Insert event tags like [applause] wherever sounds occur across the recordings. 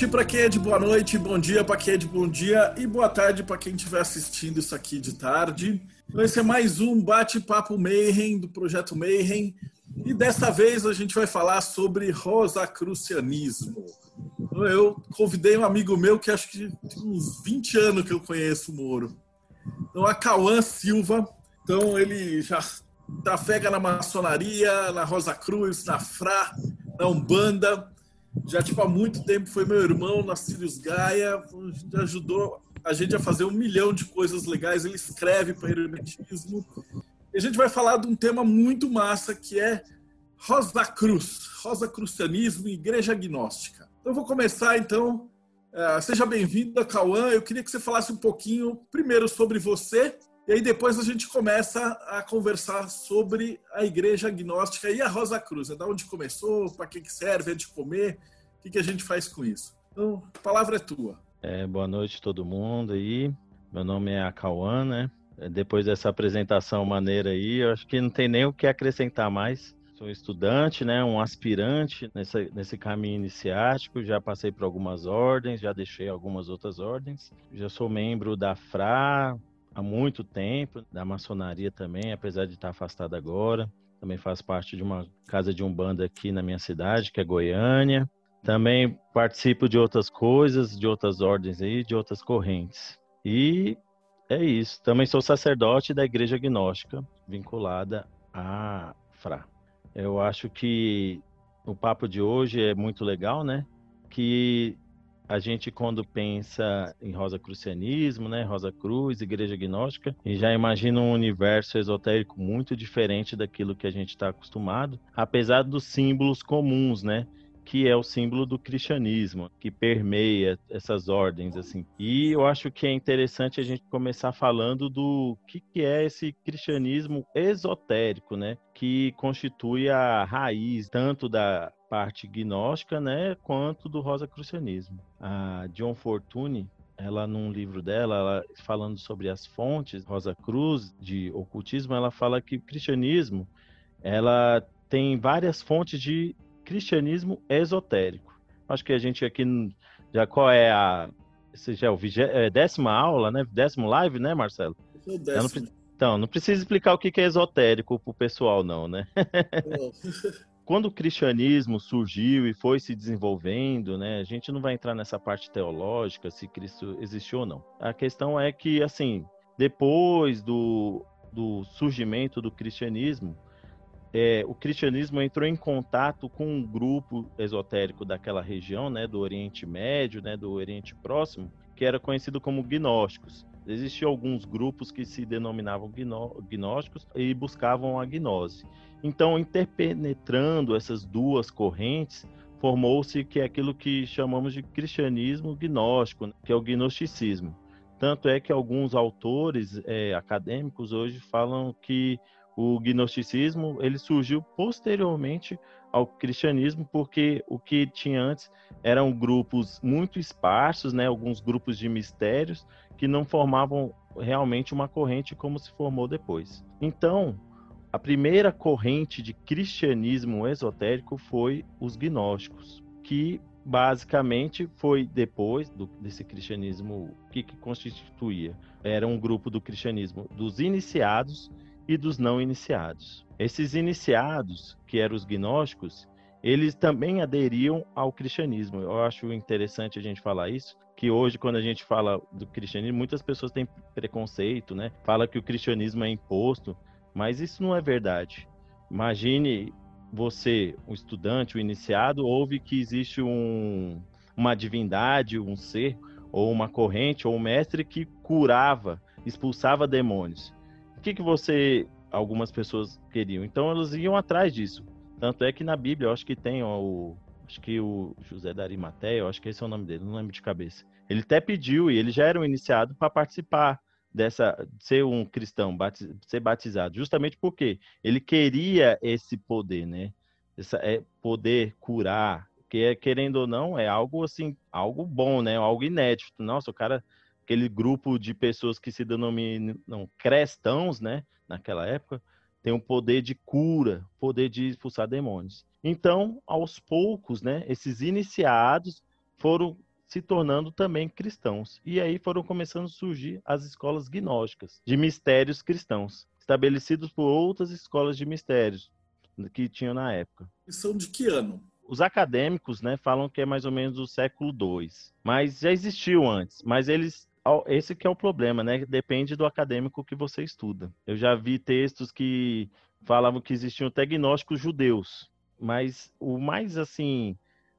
noite para quem é de boa noite, bom dia para quem é de bom dia e boa tarde para quem estiver assistindo isso aqui de tarde. Esse é mais um bate-papo Mayhem do projeto Mayhem e desta vez a gente vai falar sobre rosacrucianismo. Então, eu convidei um amigo meu que acho que tem uns 20 anos que eu conheço o Moro. Então, a Cauã Silva. Então, ele já trafega na maçonaria, na Rosa Cruz, na Fra, na Umbanda já tipo há muito tempo foi meu irmão na Sirius Gaia, ajudou a gente a fazer um milhão de coisas legais. Ele escreve para hermetismo. E a gente vai falar de um tema muito massa que é Rosa Cruz, Rosa Crucianismo e Igreja Agnóstica. Então eu vou começar então. Uh, seja bem-vinda, Cauã. Eu queria que você falasse um pouquinho primeiro sobre você e aí depois a gente começa a conversar sobre a igreja agnóstica e a Rosa Cruz. É da onde começou, para que, serve, é de comer, o que, que a gente faz com isso. Então, a palavra é tua. É, boa noite todo mundo aí. Meu nome é Acauã, né? É, depois dessa apresentação maneira aí, eu acho que não tem nem o que acrescentar mais. Sou estudante, né, um aspirante nesse caminho iniciático, já passei por algumas ordens, já deixei algumas outras ordens. Já sou membro da FRA, há muito tempo, da maçonaria também, apesar de estar afastado agora. Também faz parte de uma casa de umbanda aqui na minha cidade, que é Goiânia. Também participo de outras coisas, de outras ordens aí, de outras correntes. E é isso. Também sou sacerdote da Igreja Agnóstica, vinculada à FRA. Eu acho que o papo de hoje é muito legal, né? Que a gente quando pensa em Rosa Crucianismo, né, Rosa Cruz, Igreja Agnóstica, e já imagina um universo esotérico muito diferente daquilo que a gente está acostumado, apesar dos símbolos comuns, né? Que é o símbolo do cristianismo, que permeia essas ordens, assim. E eu acho que é interessante a gente começar falando do que, que é esse cristianismo esotérico, né? Que constitui a raiz tanto da parte gnóstica, né, quanto do rosacrucianismo. A John Fortune, ela num livro dela, ela, falando sobre as fontes Rosa Cruz de ocultismo, ela fala que o cristianismo ela tem várias fontes de cristianismo esotérico. Acho que a gente aqui já qual é a esse já é o vigé, é, décima aula, né? Décimo live, né, Marcelo? É décimo. Não, então, não precisa explicar o que é esotérico para o pessoal, não, né? [laughs] quando o cristianismo surgiu e foi se desenvolvendo, né, a gente não vai entrar nessa parte teológica se Cristo existiu ou não. A questão é que, assim, depois do, do surgimento do cristianismo, é, o cristianismo entrou em contato com um grupo esotérico daquela região, né, do Oriente Médio, né, do Oriente Próximo, que era conhecido como gnósticos. Existiam alguns grupos que se denominavam gnósticos e buscavam a gnose. Então, interpenetrando essas duas correntes, formou-se que é aquilo que chamamos de cristianismo gnóstico, né, que é o gnosticismo. Tanto é que alguns autores é, acadêmicos hoje falam que o gnosticismo ele surgiu posteriormente ao cristianismo, porque o que tinha antes eram grupos muito esparsos, né, alguns grupos de mistérios que não formavam realmente uma corrente como se formou depois. Então, a primeira corrente de cristianismo esotérico foi os gnósticos, que basicamente foi depois do, desse cristianismo que, que constituía. Era um grupo do cristianismo dos iniciados e dos não iniciados. Esses iniciados, que eram os gnósticos, eles também aderiam ao cristianismo. Eu acho interessante a gente falar isso, que hoje quando a gente fala do cristianismo, muitas pessoas têm preconceito, né? Fala que o cristianismo é imposto, mas isso não é verdade. Imagine você, um estudante, um iniciado, ouve que existe um, uma divindade, um ser, ou uma corrente, ou um mestre que curava, expulsava demônios. O que, que você, algumas pessoas queriam? Então elas iam atrás disso. Tanto é que na Bíblia, eu acho que tem ó, o, acho que o José da Arimateia, eu acho que esse é o nome dele, não lembro de cabeça. Ele até pediu e ele já era um iniciado para participar dessa ser um cristão, batiz, ser batizado, justamente porque ele queria esse poder, né? Essa, é poder curar, que é, querendo ou não, é algo assim, algo bom, né? Algo inédito. Nossa, o cara, aquele grupo de pessoas que se denominam cristãos, né? Naquela época, tem um poder de cura, poder de expulsar demônios. Então, aos poucos, né? Esses iniciados foram se tornando também cristãos. E aí foram começando a surgir as escolas gnósticas, de mistérios cristãos, estabelecidos por outras escolas de mistérios que tinham na época. E são de que ano? Os acadêmicos, né, falam que é mais ou menos do século II, mas já existiu antes. Mas eles, esse que é o problema, né? Depende do acadêmico que você estuda. Eu já vi textos que falavam que existiam até judeus, mas o mais assim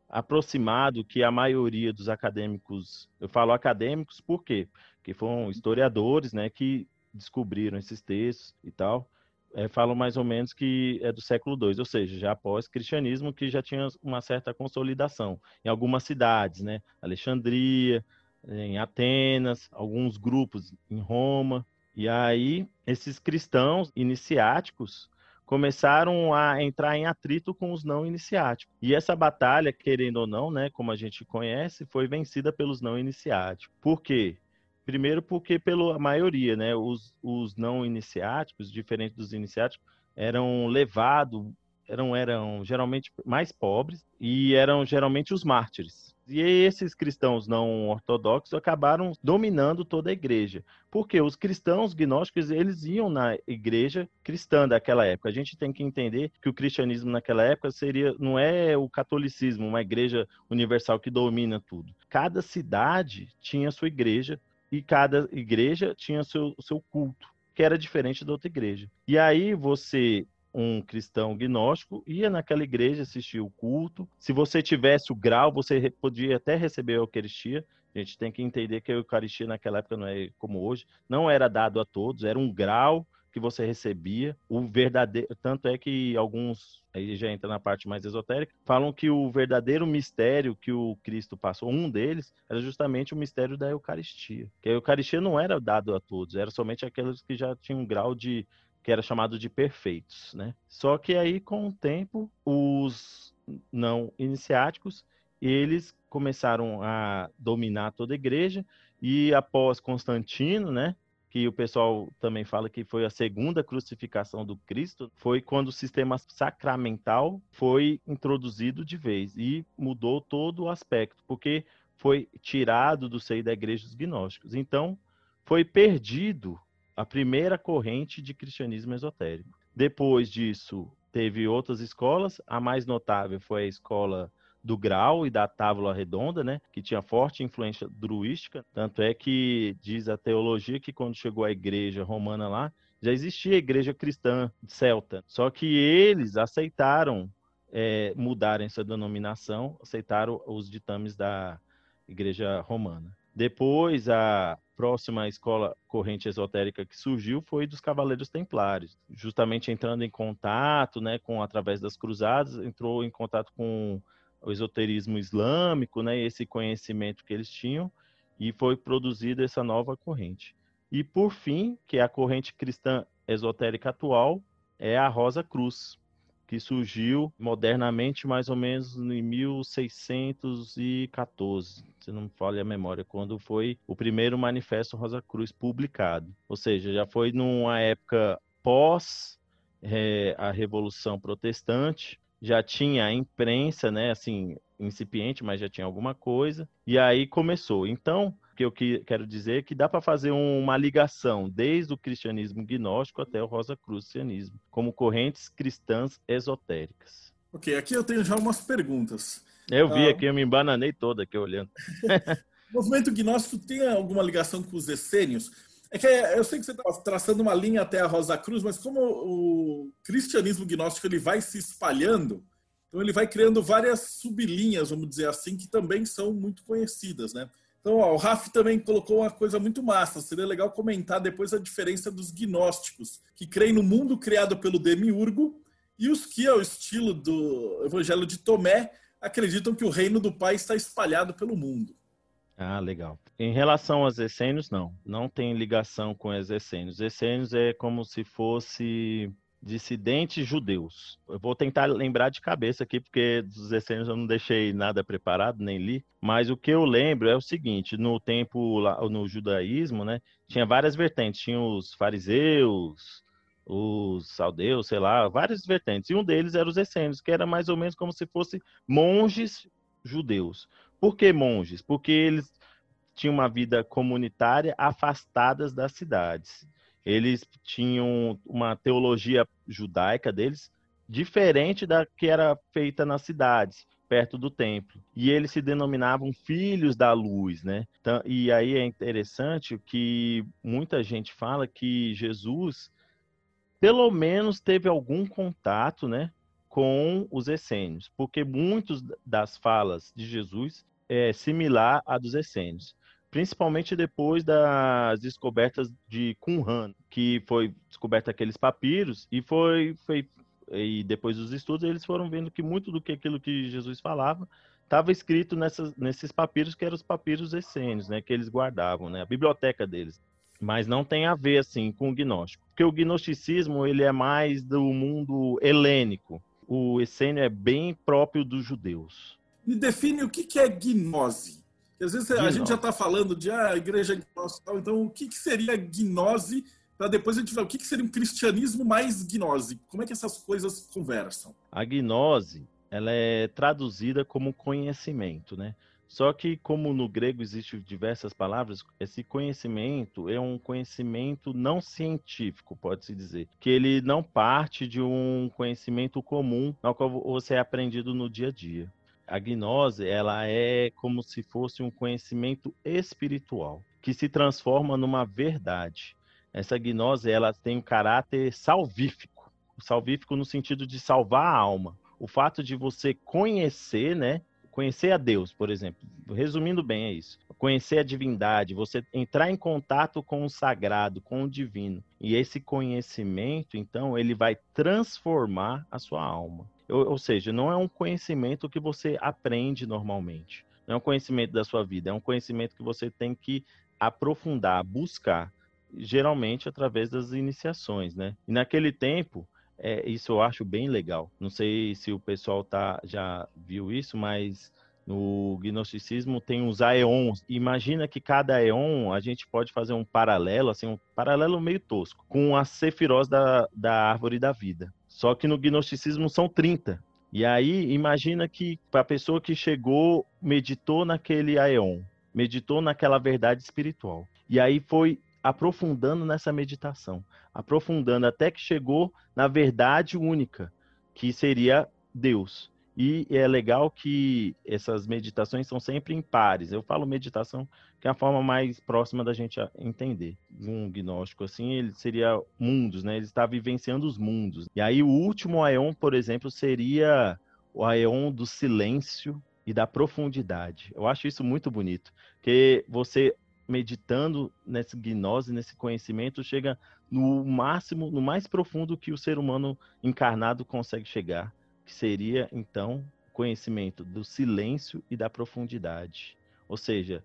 aproximado que a maioria dos acadêmicos, eu falo acadêmicos por quê? Porque foram historiadores, né, que descobriram esses textos e tal, é, falam mais ou menos que é do século II, ou seja, já após cristianismo que já tinha uma certa consolidação em algumas cidades, né, Alexandria, em Atenas, alguns grupos em Roma, e aí esses cristãos iniciáticos começaram a entrar em atrito com os não iniciáticos. E essa batalha, querendo ou não, né, como a gente conhece, foi vencida pelos não iniciáticos. Por quê? Primeiro porque pela maioria, né, os, os não iniciáticos, diferente dos iniciáticos, eram levados, eram, eram geralmente mais pobres e eram geralmente os mártires. E esses cristãos não ortodoxos acabaram dominando toda a igreja. Porque os cristãos gnósticos, eles iam na igreja cristã daquela época. A gente tem que entender que o cristianismo naquela época seria não é o catolicismo, uma igreja universal que domina tudo. Cada cidade tinha sua igreja e cada igreja tinha seu, seu culto, que era diferente da outra igreja. E aí você um cristão gnóstico, ia naquela igreja assistir o culto. Se você tivesse o grau, você podia até receber a Eucaristia. A gente tem que entender que a Eucaristia naquela época não é como hoje, não era dado a todos, era um grau que você recebia. O verdadeiro, tanto é que alguns aí já entra na parte mais esotérica, falam que o verdadeiro mistério que o Cristo passou, um deles, era justamente o mistério da Eucaristia. Que a Eucaristia não era dado a todos, era somente aqueles que já tinham um grau de que era chamado de perfeitos, né? Só que aí com o tempo os não iniciáticos eles começaram a dominar toda a igreja e após Constantino, né, que o pessoal também fala que foi a segunda crucificação do Cristo, foi quando o sistema sacramental foi introduzido de vez e mudou todo o aspecto, porque foi tirado do seio da igreja dos gnósticos. Então, foi perdido a primeira corrente de cristianismo esotérico. Depois disso, teve outras escolas. A mais notável foi a escola do Grau e da Távola Redonda, né, que tinha forte influência druística. Tanto é que diz a teologia que quando chegou a igreja romana lá, já existia a igreja cristã celta. Só que eles aceitaram é, mudarem essa denominação, aceitaram os ditames da igreja romana. Depois, a próxima escola corrente esotérica que surgiu foi dos Cavaleiros Templários, justamente entrando em contato, né, com através das cruzadas, entrou em contato com o esoterismo islâmico, né, esse conhecimento que eles tinham, e foi produzida essa nova corrente. E por fim, que é a corrente cristã esotérica atual, é a Rosa Cruz, que surgiu modernamente mais ou menos em 1614, se não me falha a memória, quando foi o primeiro Manifesto Rosa Cruz publicado. Ou seja, já foi numa época pós é, a Revolução Protestante, já tinha a imprensa, né, assim, incipiente, mas já tinha alguma coisa, e aí começou. Então, que eu quero dizer é que dá para fazer uma ligação desde o cristianismo gnóstico até o Rosacrucianismo, como correntes cristãs esotéricas. Ok, aqui eu tenho já umas perguntas. Eu vi ah, aqui, eu me embananei toda aqui olhando. [laughs] o movimento gnóstico tem alguma ligação com os essênios? É que eu sei que você está traçando uma linha até a Rosa Cruz, mas como o cristianismo gnóstico ele vai se espalhando, então ele vai criando várias sublinhas, vamos dizer assim, que também são muito conhecidas, né? Então, ó, o Raf também colocou uma coisa muito massa. Seria legal comentar depois a diferença dos gnósticos, que creem no mundo criado pelo demiurgo, e os que, ao estilo do Evangelho de Tomé, acreditam que o reino do Pai está espalhado pelo mundo. Ah, legal. Em relação aos essênios, não. Não tem ligação com os essênios. Essênios é como se fosse dissidentes judeus. Eu vou tentar lembrar de cabeça aqui, porque dos essênios eu não deixei nada preparado, nem li. Mas o que eu lembro é o seguinte: no tempo, no judaísmo, né, tinha várias vertentes. Tinha os fariseus, os saldeus, sei lá, várias vertentes. E um deles era os essênios, que era mais ou menos como se fossem monges judeus. Por que monges? Porque eles tinham uma vida comunitária afastadas das cidades. Eles tinham uma teologia judaica deles diferente da que era feita nas cidades, perto do templo. E eles se denominavam filhos da luz, né? E aí é interessante que muita gente fala que Jesus pelo menos teve algum contato, né, com os essênios, porque muitos das falas de Jesus é similar à dos essênios principalmente depois das descobertas de Qumran, que foi descoberta aqueles papiros e foi, foi e depois dos estudos eles foram vendo que muito do que aquilo que Jesus falava estava escrito nessas, nesses papiros que eram os papiros essênios, né, que eles guardavam, né, a biblioteca deles. Mas não tem a ver assim com o gnóstico, porque o gnosticismo ele é mais do mundo helênico. O essênio é bem próprio dos judeus. Me define o que é gnose. Às vezes a gente já está falando de ah, igreja gnóstica, então o que, que seria gnose? Para depois a gente ver o que, que seria um cristianismo mais gnose. Como é que essas coisas conversam? A gnose ela é traduzida como conhecimento, né? Só que, como no grego existem diversas palavras, esse conhecimento é um conhecimento não científico, pode-se dizer. Que ele não parte de um conhecimento comum, ao qual você é aprendido no dia a dia a gnose ela é como se fosse um conhecimento espiritual que se transforma numa verdade. Essa gnose ela tem um caráter salvífico, salvífico no sentido de salvar a alma. O fato de você conhecer, né, conhecer a Deus, por exemplo. Resumindo bem é isso. Conhecer a divindade, você entrar em contato com o sagrado, com o divino. E esse conhecimento, então, ele vai transformar a sua alma. Ou, seja, não é um conhecimento que você aprende normalmente. Não é um conhecimento da sua vida, é um conhecimento que você tem que aprofundar, buscar, geralmente através das iniciações, né? E naquele tempo, é, isso eu acho bem legal. Não sei se o pessoal tá, já viu isso, mas no gnosticismo tem os aeons. Imagina que cada aeon a gente pode fazer um paralelo, assim, um paralelo meio tosco, com a sefirós da, da árvore da vida. Só que no gnosticismo são 30. E aí, imagina que a pessoa que chegou, meditou naquele aeon, meditou naquela verdade espiritual. E aí foi aprofundando nessa meditação, aprofundando até que chegou na verdade única, que seria Deus. E é legal que essas meditações são sempre em pares. Eu falo meditação que é a forma mais próxima da gente entender. Um gnóstico assim, ele seria mundos, né? Ele está vivenciando os mundos. E aí o último aeon, por exemplo, seria o aeon do silêncio e da profundidade. Eu acho isso muito bonito, que você meditando nessa gnose, nesse conhecimento, chega no máximo, no mais profundo que o ser humano encarnado consegue chegar que seria então conhecimento do silêncio e da profundidade. Ou seja,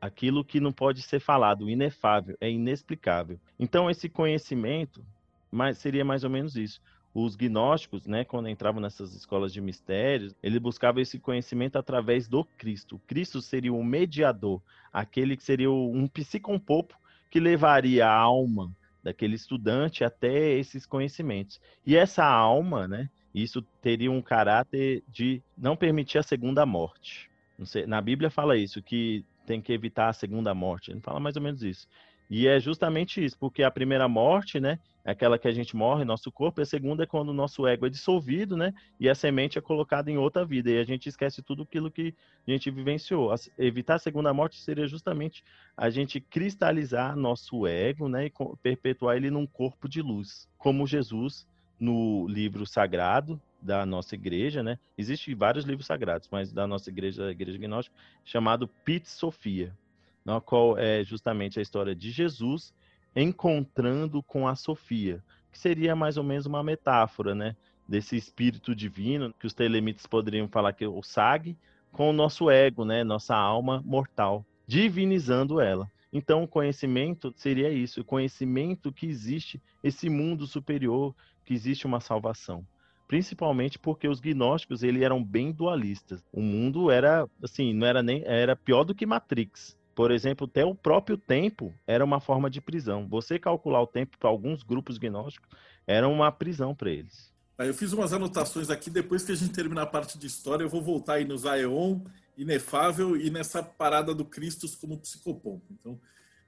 aquilo que não pode ser falado, inefável, é inexplicável. Então esse conhecimento mas seria mais ou menos isso. Os gnósticos, né, quando entravam nessas escolas de mistérios, eles buscavam esse conhecimento através do Cristo. O Cristo seria o mediador, aquele que seria um psicompopo que levaria a alma daquele estudante até esses conhecimentos. E essa alma, né, isso teria um caráter de não permitir a segunda morte. Sei, na Bíblia fala isso, que tem que evitar a segunda morte. Ele fala mais ou menos isso. E é justamente isso, porque a primeira morte, né, é aquela que a gente morre, nosso corpo, e a segunda é quando o nosso ego é dissolvido, né, e a semente é colocada em outra vida, e a gente esquece tudo aquilo que a gente vivenciou. evitar a segunda morte seria justamente a gente cristalizar nosso ego, né, e perpetuar ele num corpo de luz, como Jesus no livro sagrado da nossa igreja, né? Existem vários livros sagrados, mas da nossa igreja, a igreja gnóstica, chamado Pit Sofia, na qual é justamente a história de Jesus encontrando com a Sofia, que seria mais ou menos uma metáfora, né? Desse espírito divino, que os telemites poderiam falar que é o SAG, com o nosso ego, né? Nossa alma mortal. divinizando ela. Então, o conhecimento seria isso, o conhecimento que existe esse mundo superior, que existe uma salvação. Principalmente porque os gnósticos ele eram bem dualistas. O mundo era assim, não era nem era pior do que Matrix. Por exemplo, até o próprio tempo era uma forma de prisão. Você calcular o tempo para alguns grupos gnósticos era uma prisão para eles. Eu fiz umas anotações aqui, depois que a gente terminar a parte de história, eu vou voltar aí no Aeon, Inefável e nessa parada do Cristo como psicopompo. Então,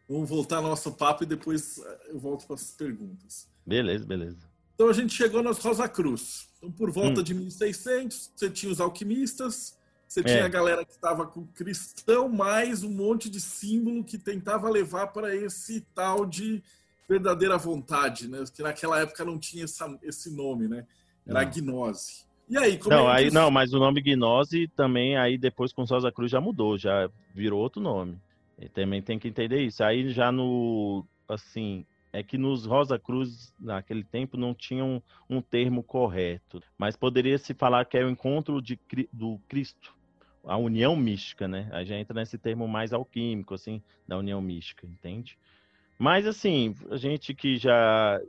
vamos voltar ao nosso papo e depois eh, eu volto para as perguntas. Beleza, beleza. Então a gente chegou nas Rosa Cruz. Então, por volta hum. de 1600, você tinha os alquimistas, você é. tinha a galera que estava com cristão, mais um monte de símbolo que tentava levar para esse tal de verdadeira vontade, né? Que naquela época não tinha essa, esse nome, né? Era gnose. E aí, como não, é aí, não, mas o nome gnose também aí depois com Sosa Cruz já mudou, já virou outro nome. E também tem que entender isso. Aí já no assim, é que nos Rosa Cruz naquele tempo não tinha um, termo correto, mas poderia se falar que é o encontro de, do Cristo, a união mística, né? Aí já entra nesse termo mais alquímico, assim, da união mística, entende? Mas assim, a gente que já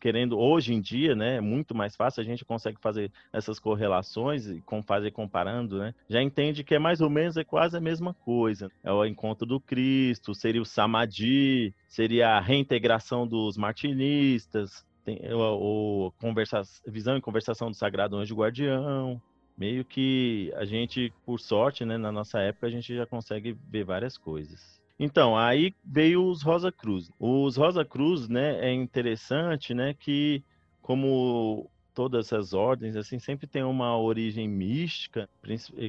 querendo hoje em dia, né, é muito mais fácil, a gente consegue fazer essas correlações e com fazer comparando, né? Já entende que é mais ou menos é quase a mesma coisa. É o encontro do Cristo, seria o Samadhi, seria a reintegração dos martinistas, tem o, o conversa, visão e conversação do Sagrado Anjo Guardião. Meio que a gente, por sorte, né, na nossa época, a gente já consegue ver várias coisas. Então, aí veio os Rosa Cruz. Os Rosa Cruz, né, é interessante, né, que como todas essas ordens, assim, sempre tem uma origem mística,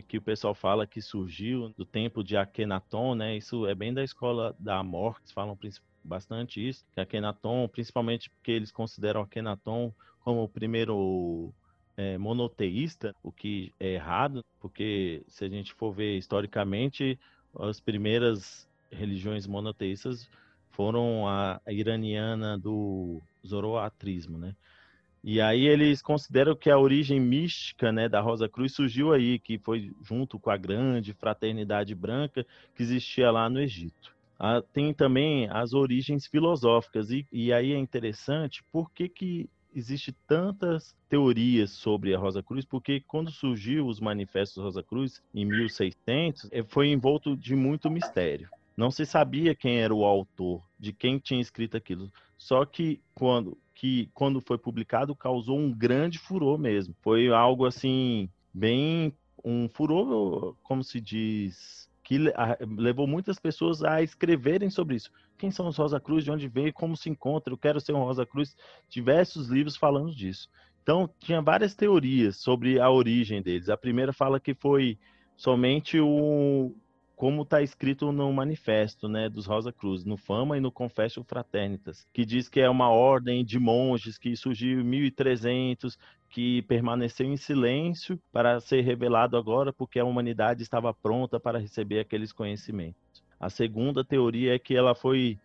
que o pessoal fala que surgiu do tempo de Akhenaton, né, isso é bem da escola da morte, falam bastante isso, que Akhenaton, principalmente porque eles consideram Akhenaton como o primeiro é, monoteísta, o que é errado, porque se a gente for ver historicamente, as primeiras religiões monoteístas foram a, iraniana do zoroatrismo, né? E aí eles consideram que a origem mística, né, da Rosa Cruz surgiu aí, que foi junto com a grande fraternidade branca que existia lá no Egito. Ah, tem também as origens filosóficas e, e aí é interessante por que que existe tantas teorias sobre a Rosa Cruz, porque quando surgiu os manifestos Rosa Cruz em 1600, eh, foi envolto de muito mistério. Não se sabia quem era o autor, de quem tinha escrito aquilo. Só que quando, que, quando foi publicado, causou um grande furor mesmo. Foi algo assim, bem. Um furor, como se diz, que levou muitas pessoas a escreverem sobre isso. Quem são os Rosa Cruz, de onde veio, como se encontra, eu quero ser um Rosa Cruz. Diversos livros falando disso. Então, tinha várias teorias sobre a origem deles. A primeira fala que foi somente o, como está escrito no manifesto né, dos Rosa Cruz, no Fama e no Confessio Fraternitas, que diz que é uma ordem de monges que surgiu em 1300, que permaneceu em silêncio para ser revelado agora porque a humanidade estava pronta para receber aqueles conhecimentos. A segunda teoria é que ela foi,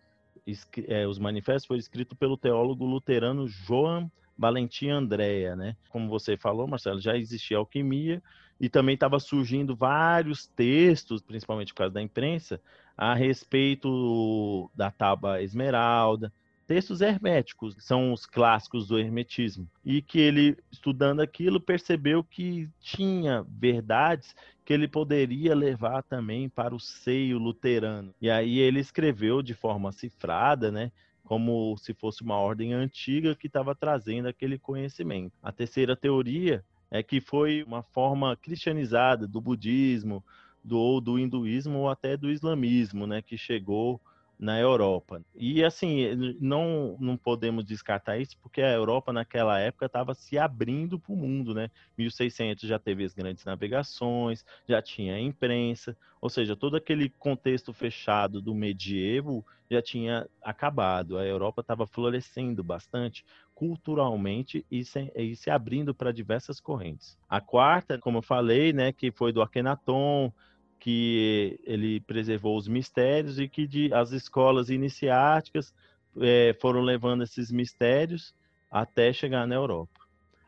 é, os manifestos foram escritos pelo teólogo luterano João Valentim Andréa, né? Como você falou, Marcelo, já existia alquimia, e também estava surgindo vários textos, principalmente por causa da imprensa, a respeito da tábua esmeralda, textos herméticos, que são os clássicos do hermetismo, e que ele, estudando aquilo, percebeu que tinha verdades que ele poderia levar também para o seio luterano. E aí ele escreveu de forma cifrada, né? Como se fosse uma ordem antiga que estava trazendo aquele conhecimento. A terceira teoria é que foi uma forma cristianizada do budismo, do, ou do hinduísmo ou até do islamismo, né, que chegou na Europa. E assim, não, não podemos descartar isso, porque a Europa naquela época estava se abrindo para o mundo, né? 1600 já teve as grandes navegações, já tinha a imprensa, ou seja, todo aquele contexto fechado do medievo já tinha acabado. A Europa estava florescendo bastante culturalmente e se, e se abrindo para diversas correntes. A quarta, como eu falei, né, que foi do Akhenaton, que ele preservou os mistérios e que de, as escolas iniciáticas é, foram levando esses mistérios até chegar na Europa.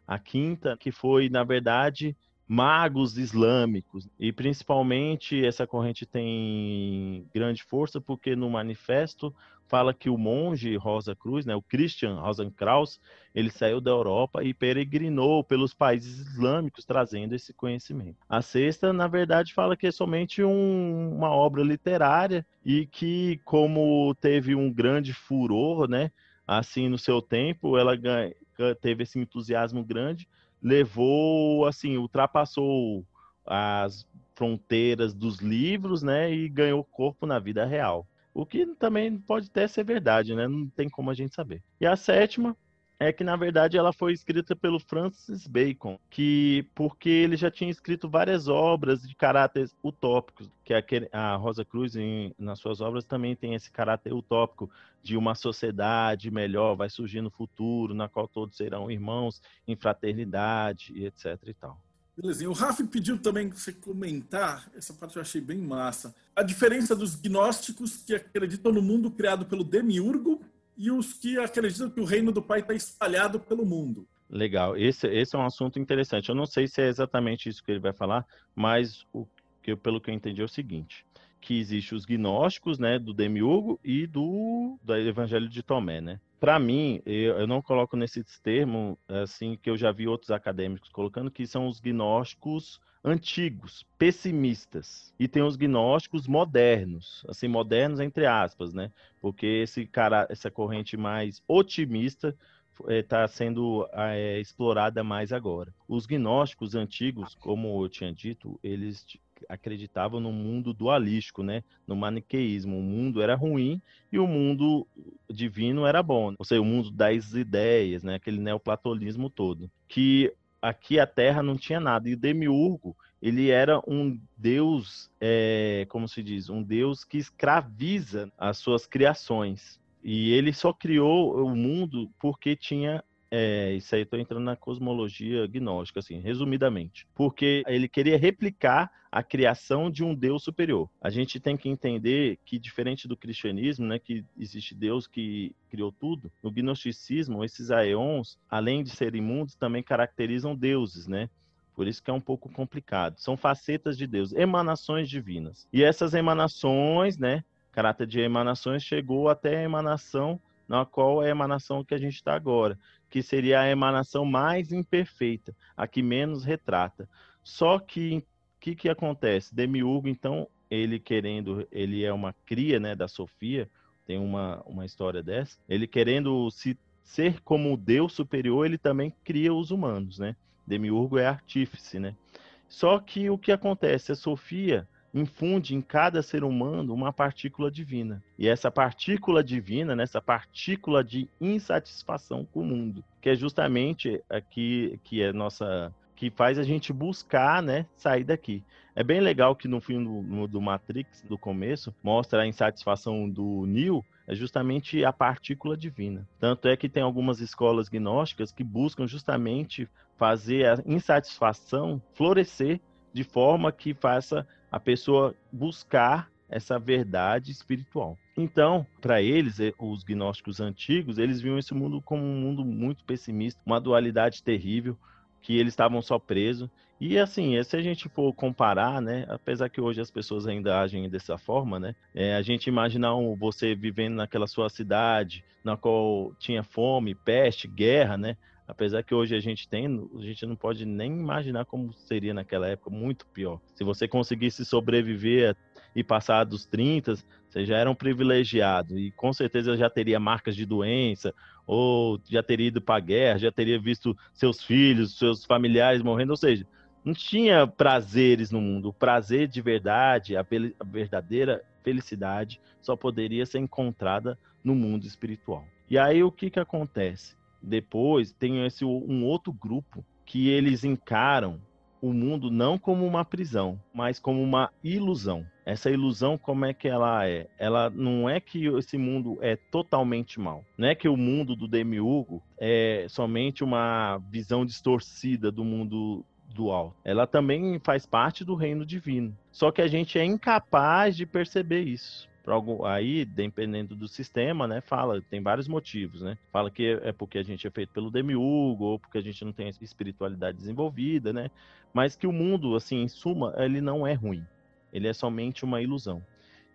A quinta, que foi, na verdade, magos islâmicos. E principalmente essa corrente tem grande força porque no manifesto fala que o monge Rosa Cruz, né, o Christian Rosenkraus, ele saiu da Europa e peregrinou pelos países islâmicos trazendo esse conhecimento. A sexta, na verdade, fala que é somente um, uma obra literária e que, como teve um grande furor, né, assim no seu tempo, ela teve esse entusiasmo grande, levou, assim, ultrapassou as fronteiras dos livros, né, e ganhou corpo na vida real. O que também pode até ser verdade, né? Não tem como a gente saber. E a sétima é que na verdade ela foi escrita pelo Francis Bacon, que porque ele já tinha escrito várias obras de caráter utópicos, que a Rosa Cruz em, nas suas obras também tem esse caráter utópico de uma sociedade melhor vai surgir no futuro, na qual todos serão irmãos em fraternidade etc e tal. Belezinha. O Rafa pediu também que você comentar, essa parte eu achei bem massa, a diferença dos gnósticos que acreditam no mundo criado pelo Demiurgo e os que acreditam que o reino do Pai está espalhado pelo mundo. Legal, esse, esse é um assunto interessante. Eu não sei se é exatamente isso que ele vai falar, mas o que, pelo que eu entendi é o seguinte: que existe os gnósticos, né, do Demiurgo e do, do Evangelho de Tomé, né? Para mim, eu, eu, não coloco nesse termo, assim, que eu já vi outros acadêmicos colocando, que são os gnósticos antigos, pessimistas. E tem os gnósticos modernos, assim, modernos entre aspas, né? Porque esse cara, essa corrente mais otimista está é, sendo é, explorada mais agora. Os gnósticos antigos, como eu tinha dito, eles acreditavam no mundo dualístico, né? No maniqueísmo. O mundo era ruim e o mundo divino era bom. Ou seja, o mundo das ideias, né? Aquele neoplatonismo todo. Que aqui a Terra não tinha nada. E Demiurgo, ele era um deus, é, como se diz, um deus que escraviza as suas criações. E ele só criou o mundo porque tinha é, isso aí estou entrando na cosmologia gnóstica, assim, resumidamente. Porque ele queria replicar a criação de um Deus superior. A gente tem que entender que, diferente do cristianismo, né, que existe Deus que criou tudo, no gnosticismo, esses aeons, além de serem imundos, também caracterizam deuses, né? Por isso que é um pouco complicado. São facetas de Deus, emanações divinas. E essas emanações, né, caráter de emanações, chegou até a emanação na qual é a emanação que a gente está agora, que seria a emanação mais imperfeita, a que menos retrata. Só que o que, que acontece? Demiurgo, então, ele querendo, ele é uma cria né, da Sofia, tem uma, uma história dessa, ele querendo se ser como o Deus superior, ele também cria os humanos, né? Demiurgo é artífice, né? Só que o que acontece? A Sofia, infunde em cada ser humano uma partícula divina. E essa partícula divina, nessa partícula de insatisfação com o mundo, que é justamente aqui que é nossa que faz a gente buscar, né, sair daqui. É bem legal que no filme do, do Matrix, do começo, mostra a insatisfação do Neo, é justamente a partícula divina. Tanto é que tem algumas escolas gnósticas que buscam justamente fazer a insatisfação florescer de forma que faça a pessoa buscar essa verdade espiritual. Então, para eles, eh, os gnósticos antigos, eles viam esse mundo como um mundo muito pessimista, uma dualidade terrível, que eles estavam só presos. E assim, se a gente for comparar, né, apesar que hoje as pessoas ainda agem dessa forma, né, é, a gente imaginar um, você vivendo naquela sua cidade, na qual tinha fome, peste, guerra, né, Apesar que hoje a gente tem, a gente não pode nem imaginar como seria naquela época, muito pior. Se você conseguisse sobreviver e passar dos 30, você já era um privilegiado e com certeza já teria marcas de doença, ou já teria ido para a guerra, já teria visto seus filhos, seus familiares morrendo, ou seja, não tinha prazeres no mundo. O prazer de verdade, a, a verdadeira felicidade, só poderia ser encontrada no mundo espiritual. E aí o que que acontece? Depois tem esse um outro grupo que eles encaram o mundo não como uma prisão, mas como uma ilusão. Essa ilusão, como é que ela é? Ela não é que esse mundo é totalmente mal. Não é que o mundo do Demiurgo é somente uma visão distorcida do mundo do alto. Ela também faz parte do reino divino. Só que a gente é incapaz de perceber isso Algum, aí, dependendo do sistema, né, fala, tem vários motivos, né? Fala que é porque a gente é feito pelo demiurgo, ou porque a gente não tem espiritualidade desenvolvida, né? Mas que o mundo, assim, em suma, ele não é ruim. Ele é somente uma ilusão.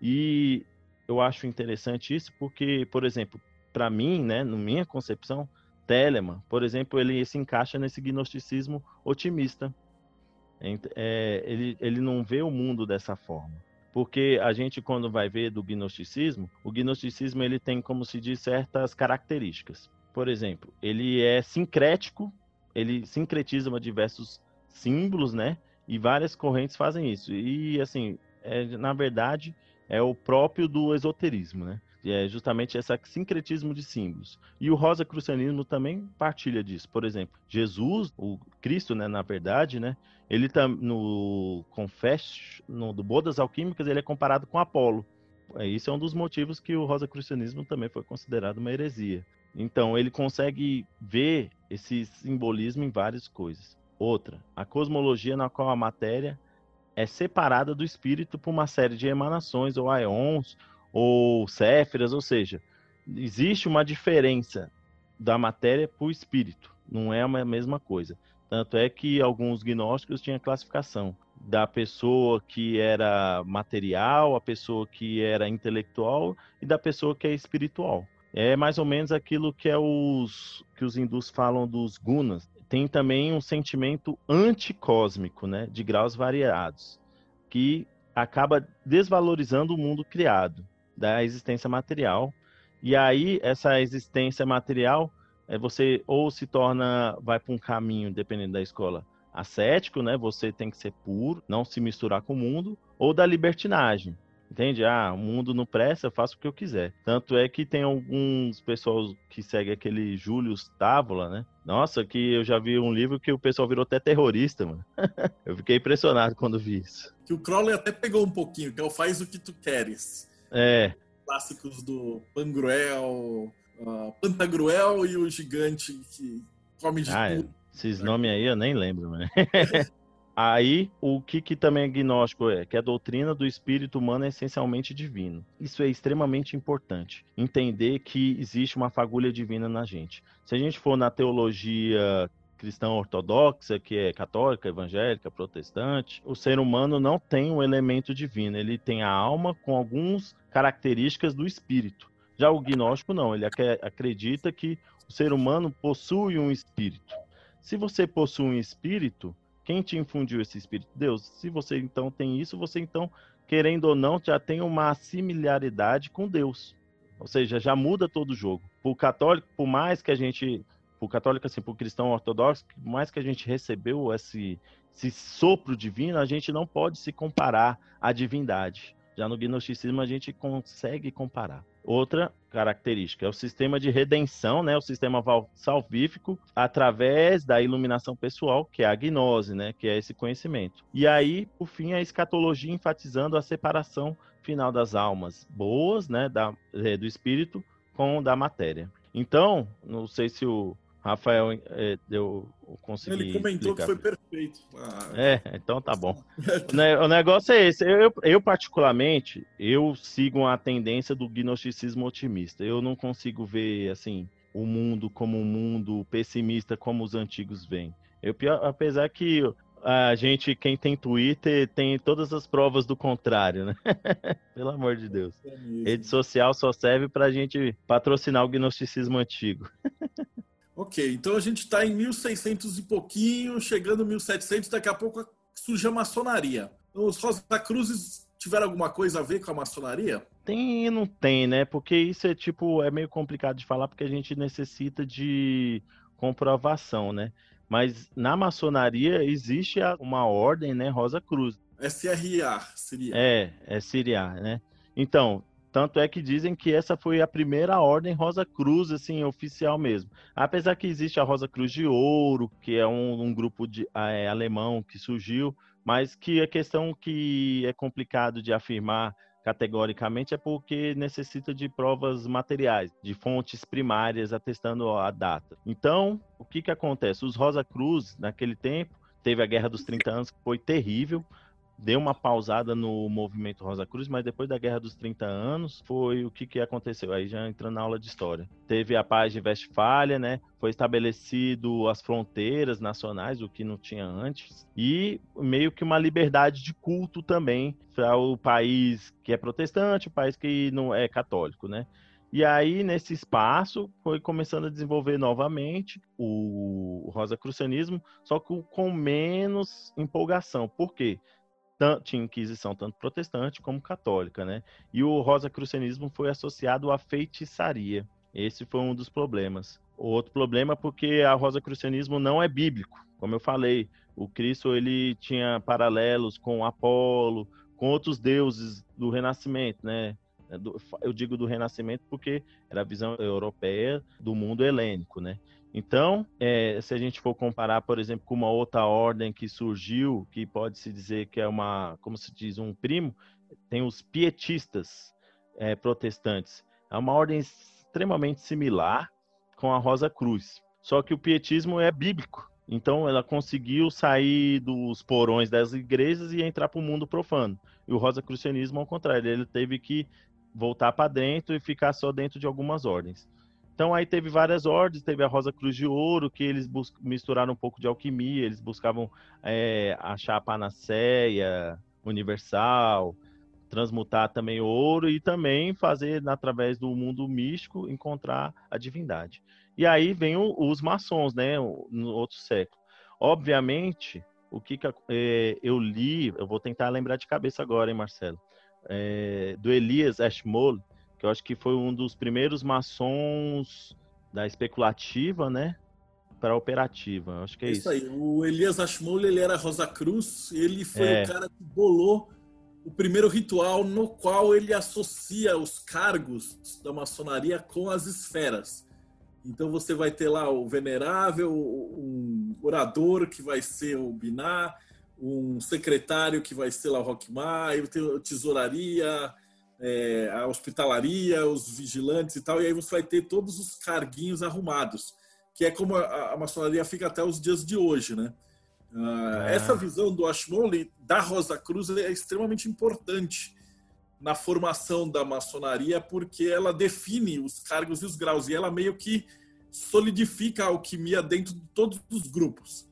E eu acho interessante isso porque, por exemplo, para mim, né, na minha concepção, Telemann, por exemplo, ele se encaixa nesse gnosticismo otimista. É, ele, ele não vê o mundo dessa forma. Porque a gente, quando vai ver do gnosticismo, o gnosticismo ele tem, como se diz, certas características. Por exemplo, ele é sincrético, ele sincretiza diversos símbolos, né? E várias correntes fazem isso. E, assim, é, na verdade, é o próprio do esoterismo, né? É justamente esse sincretismo de símbolos. E o rosacrucianismo também partilha disso. Por exemplo, Jesus, o Cristo, né, na verdade, né, ele tá no Confess, no do Bodas Alquímicas, ele é comparado com Apolo. É, isso é um dos motivos que o rosacrucianismo também foi considerado uma heresia. Então, ele consegue ver esse simbolismo em várias coisas. Outra, a cosmologia na qual a matéria é separada do espírito por uma série de emanações ou aeons ou céfiras, ou seja, existe uma diferença da matéria para o espírito, não é a mesma coisa. Tanto é que alguns gnósticos tinham classificação da pessoa que era material, a pessoa que era intelectual e da pessoa que é espiritual. É mais ou menos aquilo que é os que os hindus falam dos gunas. Tem também um sentimento anticósmico, né, de graus variados, que acaba desvalorizando o mundo criado da existência material. E aí, essa existência material, é, você ou se torna, vai para um caminho, dependendo da escola, ascético, né? Você tem que ser puro, não se misturar com o mundo, ou da libertinagem. Entende? Ah, o mundo não presta, eu faço o que eu quiser. Tanto é que tem alguns pessoal que segue aquele Júlio Távola, né? Nossa, que eu já vi um livro que o pessoal virou até terrorista, mano. [laughs] eu fiquei impressionado quando vi isso. Que o Crowley até pegou um pouquinho, que é o faz o que tu queres. É. Clássicos do Pangruel, uh, Pantagruel e o gigante que come de ah, tudo. Esses nomes aí eu nem lembro, né? [laughs] Aí, o que, que também é gnóstico é? Que a doutrina do espírito humano é essencialmente divino. Isso é extremamente importante. Entender que existe uma fagulha divina na gente. Se a gente for na teologia cristã ortodoxa, que é católica, evangélica, protestante, o ser humano não tem um elemento divino, ele tem a alma com algumas características do espírito. Já o gnóstico não, ele acredita que o ser humano possui um espírito. Se você possui um espírito, quem te infundiu esse espírito? Deus. Se você então tem isso, você então, querendo ou não, já tem uma similaridade com Deus. Ou seja, já muda todo o jogo. O católico, por mais que a gente o católico, assim, o cristão ortodoxo, por mais que a gente recebeu esse, esse sopro divino, a gente não pode se comparar à divindade. Já no gnosticismo a gente consegue comparar. Outra característica é o sistema de redenção, né, o sistema salvífico através da iluminação pessoal, que é a gnose, né, que é esse conhecimento. E aí, por fim, a escatologia enfatizando a separação final das almas boas, né, da, é, do espírito com da matéria. Então, não sei se o Rafael é, deu consegui Ele comentou explicar. que foi perfeito. Ah, é, então tá bom. [laughs] o negócio é esse. Eu, eu, particularmente, eu sigo a tendência do gnosticismo otimista. Eu não consigo ver assim o mundo como um mundo pessimista como os antigos veem. Eu, apesar que a gente, quem tem Twitter, tem todas as provas do contrário, né? [laughs] Pelo amor de Deus. É Rede social só serve para a gente patrocinar o gnosticismo antigo. [laughs] Ok, então a gente está em 1600 e pouquinho, chegando em 1700, daqui a pouco surge a maçonaria. Os Rosa Cruzes tiveram alguma coisa a ver com a maçonaria? Tem e não tem, né? Porque isso é tipo, é meio complicado de falar porque a gente necessita de comprovação, né? Mas na maçonaria existe uma ordem, né, Rosa Cruz. SRA seria. É, SRA, né? Então, tanto é que dizem que essa foi a primeira ordem Rosa Cruz, assim, oficial mesmo. Apesar que existe a Rosa Cruz de Ouro, que é um, um grupo de, é, alemão que surgiu, mas que a questão que é complicado de afirmar categoricamente é porque necessita de provas materiais, de fontes primárias atestando a data. Então, o que que acontece? Os Rosa Cruz, naquele tempo, teve a Guerra dos 30 Anos, que foi terrível, deu uma pausada no movimento Rosa Cruz, mas depois da Guerra dos 30 Anos foi o que, que aconteceu. Aí já entrando na aula de história. Teve a paz de Westfália, né? Foi estabelecido as fronteiras nacionais, o que não tinha antes, e meio que uma liberdade de culto também para o país que é protestante, o país que não é católico, né? E aí, nesse espaço, foi começando a desenvolver novamente o Rosa Crucianismo, só que com menos empolgação. Por quê? Tinha Inquisição tanto protestante como católica, né? E o Rosacrucianismo foi associado à feitiçaria. Esse foi um dos problemas. O outro problema é porque a Rosacrucianismo não é bíblico. Como eu falei, o Cristo ele tinha paralelos com Apolo, com outros deuses do Renascimento, né? Eu digo do Renascimento porque era a visão europeia do mundo helênico, né? Então, é, se a gente for comparar, por exemplo, com uma outra ordem que surgiu, que pode se dizer que é uma, como se diz, um primo, tem os pietistas é, protestantes. É uma ordem extremamente similar com a Rosa Cruz. Só que o pietismo é bíblico. Então, ela conseguiu sair dos porões das igrejas e entrar para o mundo profano. E o Rosa Crucianismo, ao contrário, ele teve que voltar para dentro e ficar só dentro de algumas ordens. Então aí teve várias ordens, teve a Rosa Cruz de Ouro, que eles misturaram um pouco de alquimia, eles buscavam é, achar a panaceia universal, transmutar também ouro e também fazer, através do mundo místico, encontrar a divindade. E aí vem o, os maçons, né, no outro século. Obviamente, o que, que é, eu li, eu vou tentar lembrar de cabeça agora, hein, Marcelo, é, do Elias Ashmole, que eu acho que foi um dos primeiros maçons da especulativa, né? Para operativa. Acho que é isso. Isso aí. O Elias Ashmole, ele era Rosa Cruz, ele foi é. o cara que bolou o primeiro ritual no qual ele associa os cargos da maçonaria com as esferas. Então você vai ter lá o venerável, um orador que vai ser o Biná, um secretário que vai ser lá o Rockmar, a tesouraria, é, a hospitalaria, os vigilantes e tal, e aí você vai ter todos os carguinhos arrumados, que é como a, a maçonaria fica até os dias de hoje, né? Uh, é. Essa visão do Ashmole da Rosa Cruz é extremamente importante na formação da maçonaria, porque ela define os cargos e os graus, e ela meio que solidifica a alquimia dentro de todos os grupos.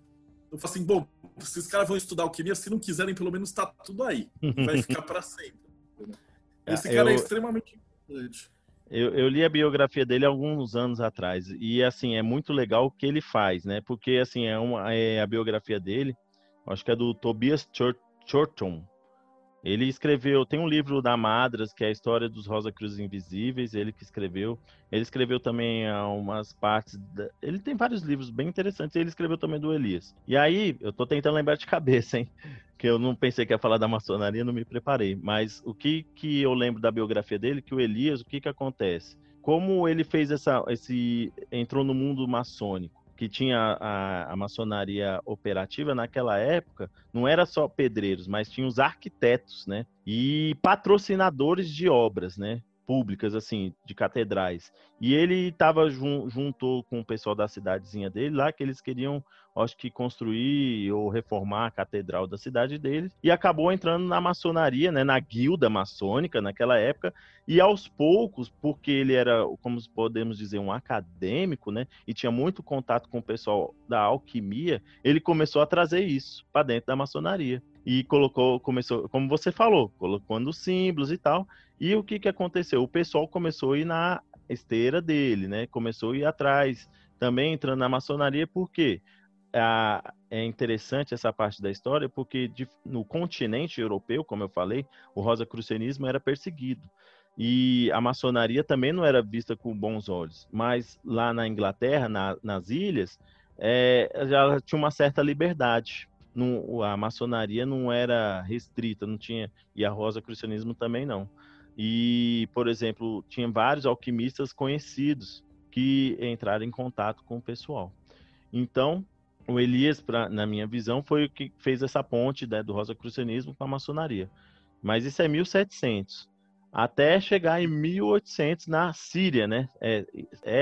Então, assim, bom, esses caras vão estudar alquimia, se não quiserem, pelo menos está tudo aí. Vai ficar para sempre. Esse cara é eu, é extremamente importante. Eu, eu, li a biografia dele alguns anos atrás e assim é muito legal o que ele faz, né? Porque assim é uma é a biografia dele, acho que é do Tobias Chorton, ele escreveu, tem um livro da Madras, que é a história dos Rosa Cruz Invisíveis, ele que escreveu. Ele escreveu também umas partes. Da... Ele tem vários livros bem interessantes, ele escreveu também do Elias. E aí, eu tô tentando lembrar de cabeça, hein? [laughs] Que eu não pensei que ia falar da maçonaria, não me preparei. Mas o que, que eu lembro da biografia dele, que o Elias, o que que acontece? Como ele fez essa. esse entrou no mundo maçônico que tinha a, a, maçonaria operativa naquela época, não era só pedreiros, mas tinha os arquitetos, né? E patrocinadores de obras, né? Públicas, assim, de catedrais. E ele estava jun, junto com o pessoal da cidadezinha dele lá, que eles queriam acho que construir ou reformar a catedral da cidade deles, e acabou entrando na maçonaria, né, na guilda maçônica naquela época, e aos poucos, porque ele era, como podemos dizer, um acadêmico, né, e tinha muito contato com o pessoal da alquimia, ele começou a trazer isso para dentro da maçonaria. E colocou, começou, como você falou, colocando símbolos e tal. E o que que aconteceu? O pessoal começou a ir na esteira dele, né? Começou a ir atrás, também entrando na maçonaria, por quê? É interessante essa parte da história porque no continente europeu, como eu falei, o rosacrucianismo era perseguido. E a maçonaria também não era vista com bons olhos. Mas lá na Inglaterra, na, nas ilhas, é, já tinha uma certa liberdade. A maçonaria não era restrita, não tinha. E a rosacrucianismo também não. E, por exemplo, tinha vários alquimistas conhecidos que entraram em contato com o pessoal. Então, o Elias, pra, na minha visão, foi o que fez essa ponte né, do Rosacrucianismo com a maçonaria. Mas isso é 1700. Até chegar em 1800 na Síria, né? É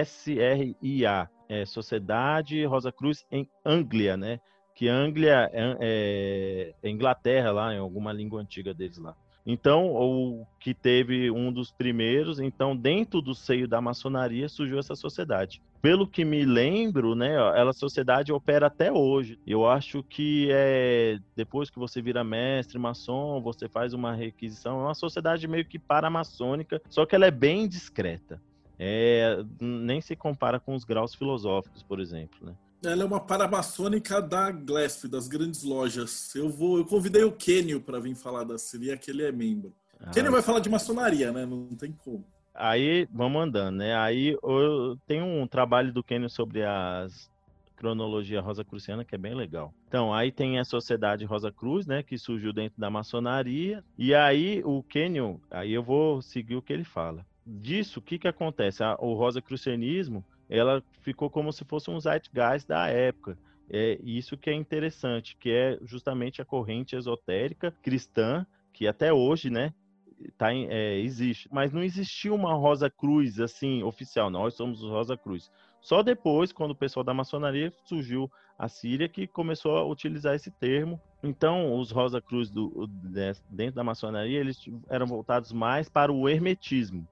SRIA, é Sociedade Rosa Cruz em Anglia, né? que Anglia é, é, é Inglaterra lá, em alguma língua antiga deles lá. Então, o que teve um dos primeiros, então dentro do seio da maçonaria surgiu essa sociedade. Pelo que me lembro, né, ela sociedade opera até hoje. Eu acho que é depois que você vira mestre maçom, você faz uma requisição, é uma sociedade meio que paramaçônica, só que ela é bem discreta. É, nem se compara com os graus filosóficos, por exemplo, né? Ela é uma paramaçônica da Glesp, das grandes lojas. Eu vou, eu convidei o Kenio para vir falar da Cilia, que ele é membro. Ah. Kenio vai falar de maçonaria, né? Não tem como. Aí vamos andando, né? Aí eu tenho um trabalho do Kenio sobre as cronologia Rosa Cruciana, que é bem legal. Então, aí tem a Sociedade Rosa Cruz, né, que surgiu dentro da maçonaria, e aí o Kenyon, aí eu vou seguir o que ele fala. Disso, o que que acontece? O Rosa Crucianismo, ela ficou como se fosse um zeitgeist da época. É isso que é interessante, que é justamente a corrente esotérica cristã, que até hoje, né, tá em, é, existe. Mas não existiu uma Rosa Cruz, assim, oficial. Nós somos o Rosa Cruz. Só depois, quando o pessoal da maçonaria surgiu a Síria, que começou a utilizar esse termo. Então, os Rosa Cruz do, dentro da maçonaria, eles eram voltados mais para o hermetismo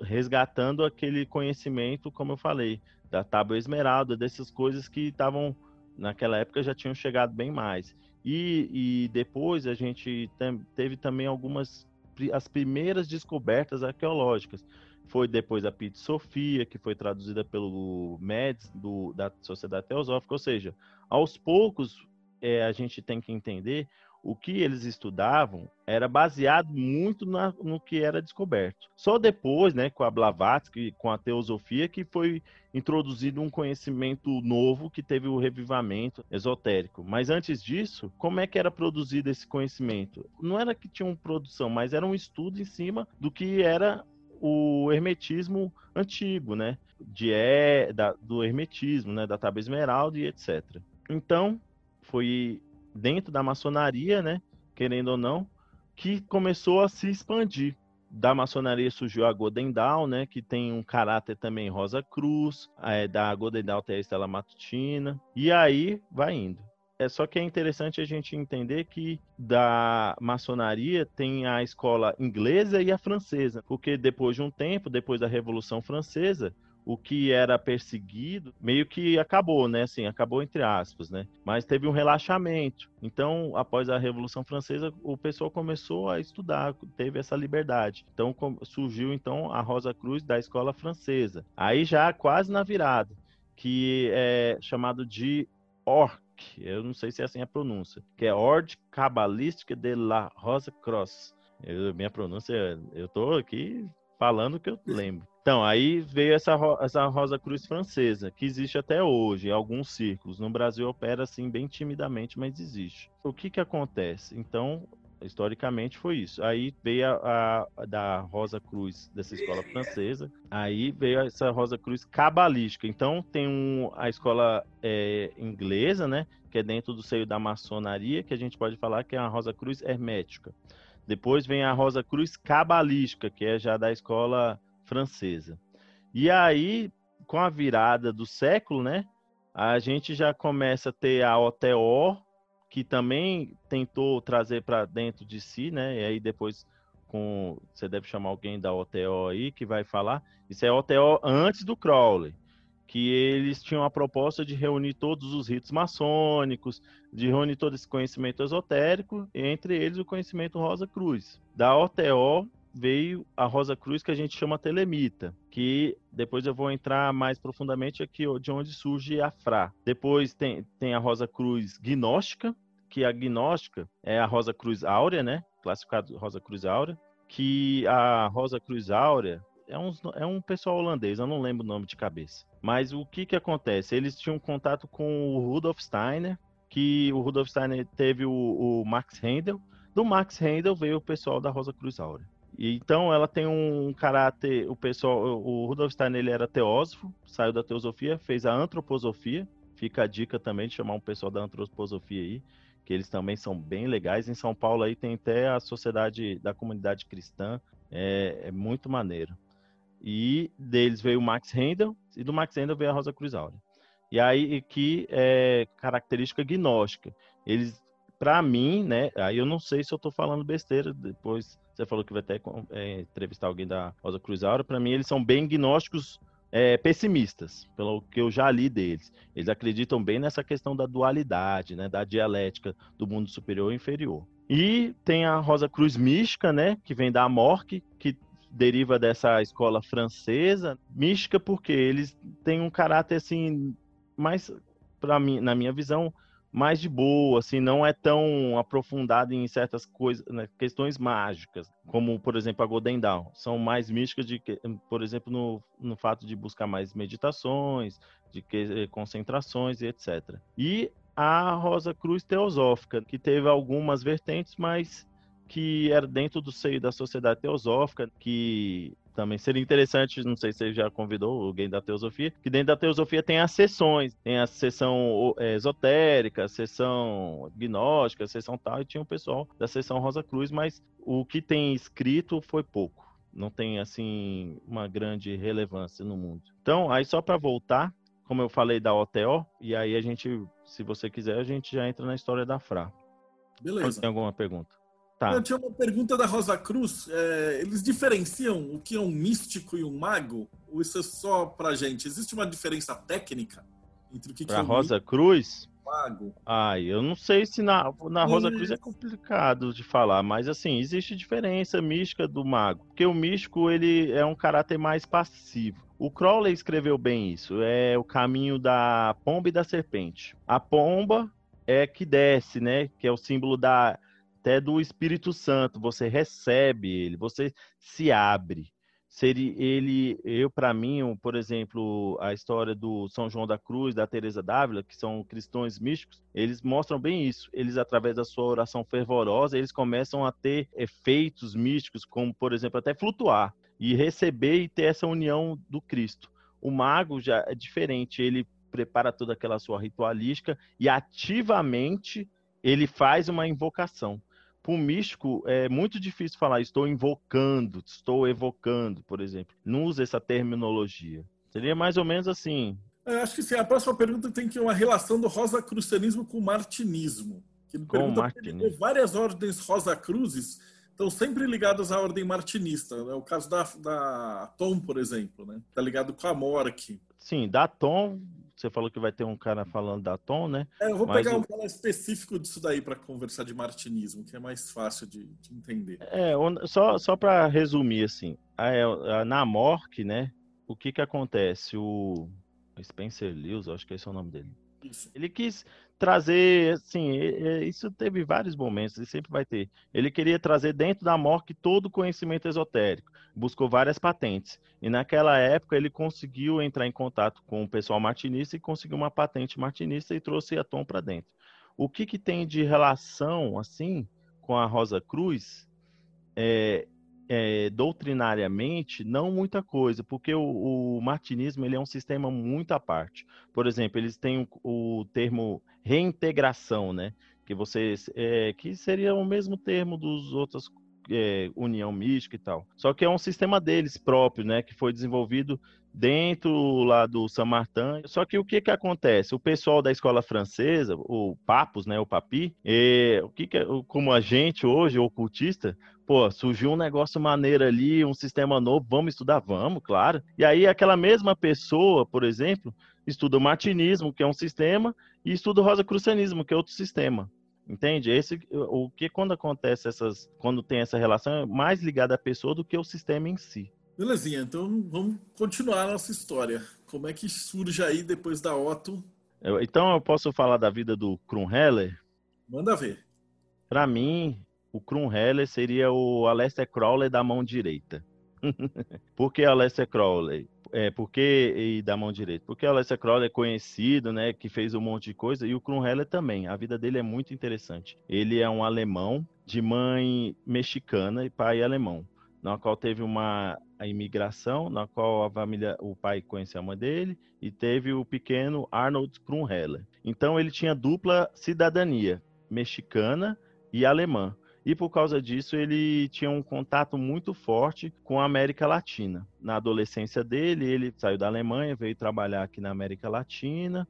resgatando aquele conhecimento, como eu falei, da tábua esmeralda, dessas coisas que estavam naquela época já tinham chegado bem mais. E, e depois a gente teve também algumas as primeiras descobertas arqueológicas. Foi depois a Pit Sofia, que foi traduzida pelo MEDS, do, da Sociedade Teosófica. Ou seja, aos poucos é, a gente tem que entender o que eles estudavam era baseado muito na, no que era descoberto. Só depois, né, com a Blavatsky, com a teosofia, que foi introduzido um conhecimento novo que teve o revivamento esotérico. Mas antes disso, como é que era produzido esse conhecimento? Não era que tinha uma produção, mas era um estudo em cima do que era o hermetismo antigo, né? De é, da, do hermetismo, né? Da tábua esmeralda e etc. Então, foi dentro da maçonaria, né, querendo ou não, que começou a se expandir. Da maçonaria surgiu a Golden Dawn, né, que tem um caráter também Rosa Cruz, é, da Golden Dawn tem a Estela Matutina, e aí vai indo. É só que é interessante a gente entender que da maçonaria tem a escola inglesa e a francesa, porque depois de um tempo, depois da Revolução Francesa, o que era perseguido meio que acabou, né? Assim, acabou entre aspas, né? Mas teve um relaxamento. Então, após a Revolução Francesa, o pessoal começou a estudar, teve essa liberdade. Então, surgiu então a Rosa Cruz da escola francesa. Aí já quase na virada, que é chamado de Orc, eu não sei se é assim a pronúncia, que é Ordre Cabalística de la Rosa Cross. Eu, minha pronúncia, eu tô aqui falando que eu lembro. Então, aí veio essa, essa Rosa Cruz francesa, que existe até hoje, em alguns círculos. No Brasil opera assim bem timidamente, mas existe. O que que acontece? Então, historicamente foi isso. Aí veio a, a, da Rosa Cruz dessa escola francesa, aí veio essa Rosa Cruz cabalística. Então tem um, a escola é, inglesa, né, que é dentro do seio da maçonaria, que a gente pode falar que é a Rosa Cruz hermética. Depois vem a Rosa Cruz cabalística, que é já da escola francesa. E aí, com a virada do século, né, a gente já começa a ter a OTO, que também tentou trazer para dentro de si, né, e aí depois com você deve chamar alguém da OTO aí que vai falar. Isso é OTO antes do Crowley, que eles tinham a proposta de reunir todos os ritos maçônicos, de reunir todo esse conhecimento esotérico, entre eles o conhecimento Rosa Cruz. Da OTO veio a Rosa Cruz que a gente chama telemita, que depois eu vou entrar mais profundamente aqui de onde surge a Fra. Depois tem, tem a Rosa Cruz gnóstica, que a gnóstica é a Rosa Cruz áurea, né? Classificado Rosa Cruz áurea, que a Rosa Cruz áurea é um, é um pessoal holandês, eu não lembro o nome de cabeça. Mas o que que acontece? Eles tinham contato com o Rudolf Steiner, que o Rudolf Steiner teve o, o Max Handel. Do Max Handel veio o pessoal da Rosa Cruz Áurea. E, então ela tem um caráter, o pessoal, o Rudolf Steiner ele era teósofo, saiu da teosofia, fez a antroposofia. Fica a dica também de chamar um pessoal da antroposofia aí, que eles também são bem legais. Em São Paulo aí tem até a sociedade da comunidade cristã, é, é muito maneiro. E deles veio o Max Handel, e do Max Handel veio a Rosa Cruz Áurea. E aí que é característica gnóstica. Eles, para mim, né? Aí eu não sei se eu estou falando besteira. Depois você falou que vai até é, entrevistar alguém da Rosa Cruz Aura. Para mim, eles são bem gnósticos é, pessimistas, pelo que eu já li deles. Eles acreditam bem nessa questão da dualidade, né, da dialética do mundo superior e inferior. E tem a Rosa Cruz Mística, né, que vem da Amorque, que deriva dessa escola francesa, mística porque eles têm um caráter assim mais para mim, na minha visão, mais de boa, assim, não é tão aprofundado em certas coisas, né, questões mágicas, como, por exemplo, a Golden Dawn. São mais místicas, de, por exemplo, no, no fato de buscar mais meditações, de que, eh, concentrações e etc. E a Rosa Cruz Teosófica, que teve algumas vertentes, mas que era dentro do seio da sociedade teosófica, que também seria interessante, não sei se você já convidou alguém da teosofia, que dentro da teosofia tem as sessões, tem a sessão é, esotérica, a sessão gnóstica, a sessão tal, e tinha o pessoal da sessão Rosa Cruz, mas o que tem escrito foi pouco. Não tem, assim, uma grande relevância no mundo. Então, aí só para voltar, como eu falei da OTO, e aí a gente, se você quiser, a gente já entra na história da Fra. Beleza. Tem alguma pergunta? Tá. Eu tinha uma pergunta da Rosa Cruz. É, eles diferenciam o que é um místico e um mago? Ou isso é só pra gente? Existe uma diferença técnica entre o que, pra que é um Rosa Cruz? mago? Ai, eu não sei se na, na Rosa Cruz é complicado de falar, mas assim, existe diferença mística do mago. Porque o místico, ele é um caráter mais passivo. O Crowley escreveu bem isso. É o caminho da pomba e da serpente. A pomba é que desce, né? Que é o símbolo da até do Espírito Santo, você recebe ele, você se abre. Seria ele, eu para mim, por exemplo, a história do São João da Cruz, da Teresa d'Ávila, que são cristãos místicos, eles mostram bem isso. Eles através da sua oração fervorosa, eles começam a ter efeitos místicos, como por exemplo, até flutuar e receber e ter essa união do Cristo. O mago já é diferente, ele prepara toda aquela sua ritualística e ativamente ele faz uma invocação o místico é muito difícil falar estou invocando, estou evocando, por exemplo. Não usa essa terminologia. Seria mais ou menos assim. Eu acho que sim. A próxima pergunta tem que uma relação do rosacrucianismo com o martinismo. Que com o martinismo. Várias ordens rosacruzes estão sempre ligadas à ordem martinista. É o caso da, da Tom, por exemplo, né? Está ligado com a Mork. Sim, da Tom você falou que vai ter um cara falando da Tom, né? É, eu vou Mas pegar um cara específico disso daí para conversar de martinismo, que é mais fácil de, de entender. É, só, só para resumir, assim, a, a, na Mork, né? O que que acontece? O Spencer Lewis, acho que esse é o nome dele. Isso. Ele quis trazer, assim, isso teve vários momentos, e sempre vai ter. Ele queria trazer dentro da MORC todo o conhecimento esotérico, buscou várias patentes. E naquela época ele conseguiu entrar em contato com o pessoal martinista e conseguiu uma patente martinista e trouxe a Tom para dentro. O que, que tem de relação, assim, com a Rosa Cruz? É, é, doutrinariamente, não muita coisa, porque o, o, martinismo ele é um sistema muito à parte. Por exemplo, eles têm o, o termo reintegração, né? Que vocês, é, que seria o mesmo termo dos outros é, união mística e tal. Só que é um sistema deles próprio, né? Que foi desenvolvido dentro lá do São Martin. Só que o que que acontece? O pessoal da escola francesa, o Papos, né? O Papi, é, o que que, como a gente hoje, ocultista, pô, surgiu um negócio maneiro ali, um sistema novo, vamos estudar? Vamos, claro. E aí aquela mesma pessoa, por exemplo, estuda o martinismo, que é um sistema, e estuda o rosacrucianismo, que é outro sistema. Entende? Esse, o que quando acontece essas, quando tem essa relação é mais ligada à pessoa do que o sistema em si. Belezinha, então vamos continuar a nossa história. Como é que surge aí depois da Otto? Eu, então eu posso falar da vida do Krumheller? Manda ver. Para mim, o Krumheller seria o Aleister Crowley da mão direita. [laughs] Por que Aleister Crowley? É, porque da mão direita? Porque o Aleister Crowley é conhecido, né, que fez um monte de coisa, e o Krumheller também. A vida dele é muito interessante. Ele é um alemão de mãe mexicana e pai alemão, na qual teve uma imigração, na qual a família, o pai conheceu a mãe dele e teve o pequeno Arnold Krumheller. Então ele tinha dupla cidadania, mexicana e alemã. E por causa disso ele tinha um contato muito forte com a América Latina. Na adolescência dele, ele saiu da Alemanha, veio trabalhar aqui na América Latina,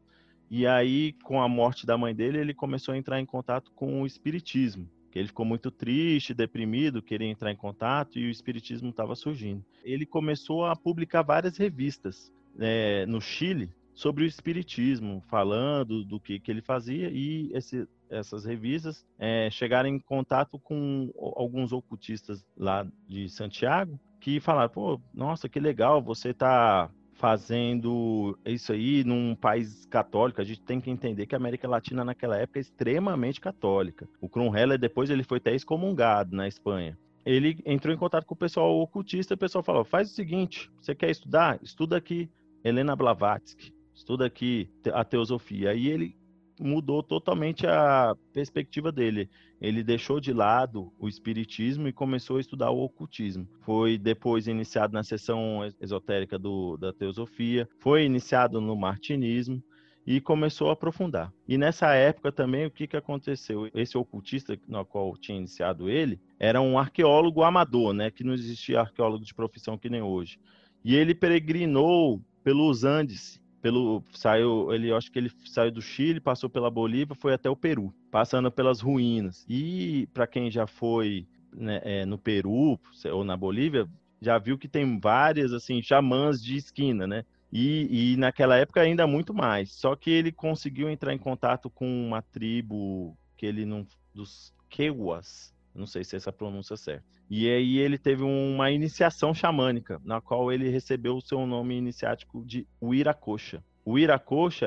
e aí com a morte da mãe dele, ele começou a entrar em contato com o espiritismo. Ele ficou muito triste, deprimido, queria entrar em contato e o espiritismo estava surgindo. Ele começou a publicar várias revistas é, no Chile sobre o espiritismo, falando do que, que ele fazia e esse, essas revistas é, chegaram em contato com alguns ocultistas lá de Santiago que falaram, pô, nossa, que legal, você tá fazendo isso aí num país católico, a gente tem que entender que a América Latina naquela época é extremamente católica. O Kronheller depois ele foi até excomungado na Espanha. Ele entrou em contato com o pessoal ocultista e o pessoal falou: faz o seguinte, você quer estudar? Estuda aqui Helena Blavatsky estuda aqui a teosofia. Aí ele mudou totalmente a perspectiva dele. Ele deixou de lado o espiritismo e começou a estudar o ocultismo. Foi depois iniciado na seção esotérica do, da teosofia, foi iniciado no martinismo e começou a aprofundar. E nessa época também o que, que aconteceu? Esse ocultista no qual tinha iniciado ele era um arqueólogo amador, né? Que não existia arqueólogo de profissão que nem hoje. E ele peregrinou pelos Andes pelo saiu ele acho que ele saiu do Chile passou pela Bolívia foi até o Peru passando pelas ruínas. E para quem já foi né, é, no Peru ou na Bolívia já viu que tem várias assim xamãs de esquina né? E, e naquela época ainda muito mais. Só que ele conseguiu entrar em contato com uma tribo que ele não dos Queuas não sei se é essa pronúncia certa. E aí ele teve uma iniciação xamânica, na qual ele recebeu o seu nome iniciático de Uiracocha. O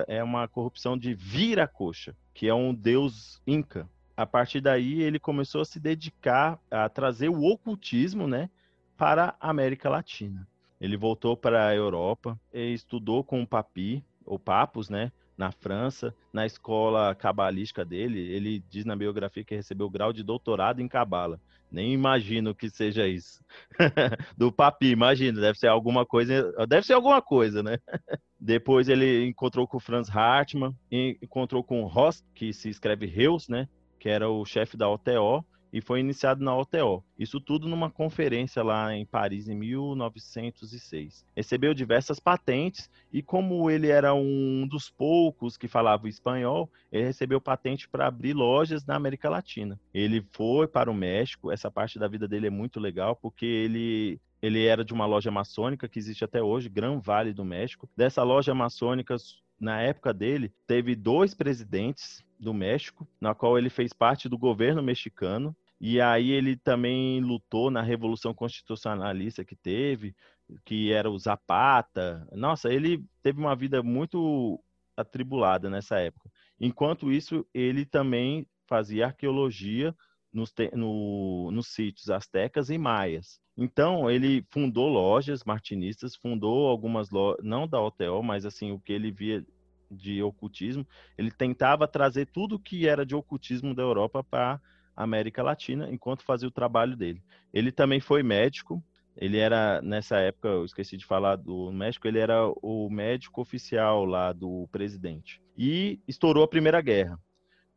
é uma corrupção de Viracocha, que é um deus inca. A partir daí ele começou a se dedicar a trazer o ocultismo, né, para a América Latina. Ele voltou para a Europa, estudou com o Papi, ou Papos, né, na França, na escola cabalística dele. Ele diz na biografia que recebeu o grau de doutorado em cabala. Nem imagino que seja isso. [laughs] Do papi, imagina, deve ser alguma coisa, deve ser alguma coisa, né? [laughs] Depois ele encontrou com o Franz Hartmann, encontrou com o Ross, que se escreve Reus, né? Que era o chefe da OTO, e foi iniciado na OTO. Isso tudo numa conferência lá em Paris em 1906. Recebeu diversas patentes e como ele era um dos poucos que falava espanhol, ele recebeu patente para abrir lojas na América Latina. Ele foi para o México, essa parte da vida dele é muito legal porque ele ele era de uma loja maçônica que existe até hoje, Gran Vale do México. Dessa loja maçônica, na época dele, teve dois presidentes do México, na qual ele fez parte do governo mexicano. E aí ele também lutou na Revolução Constitucionalista que teve, que era o Zapata. Nossa, ele teve uma vida muito atribulada nessa época. Enquanto isso, ele também fazia arqueologia nos, no, nos sítios astecas e maias. Então, ele fundou lojas martinistas, fundou algumas lojas, não da OTO, mas assim, o que ele via de ocultismo, ele tentava trazer tudo que era de ocultismo da Europa para América Latina, enquanto fazia o trabalho dele. Ele também foi médico, ele era, nessa época, eu esqueci de falar do México, ele era o médico oficial lá do presidente. E estourou a Primeira Guerra.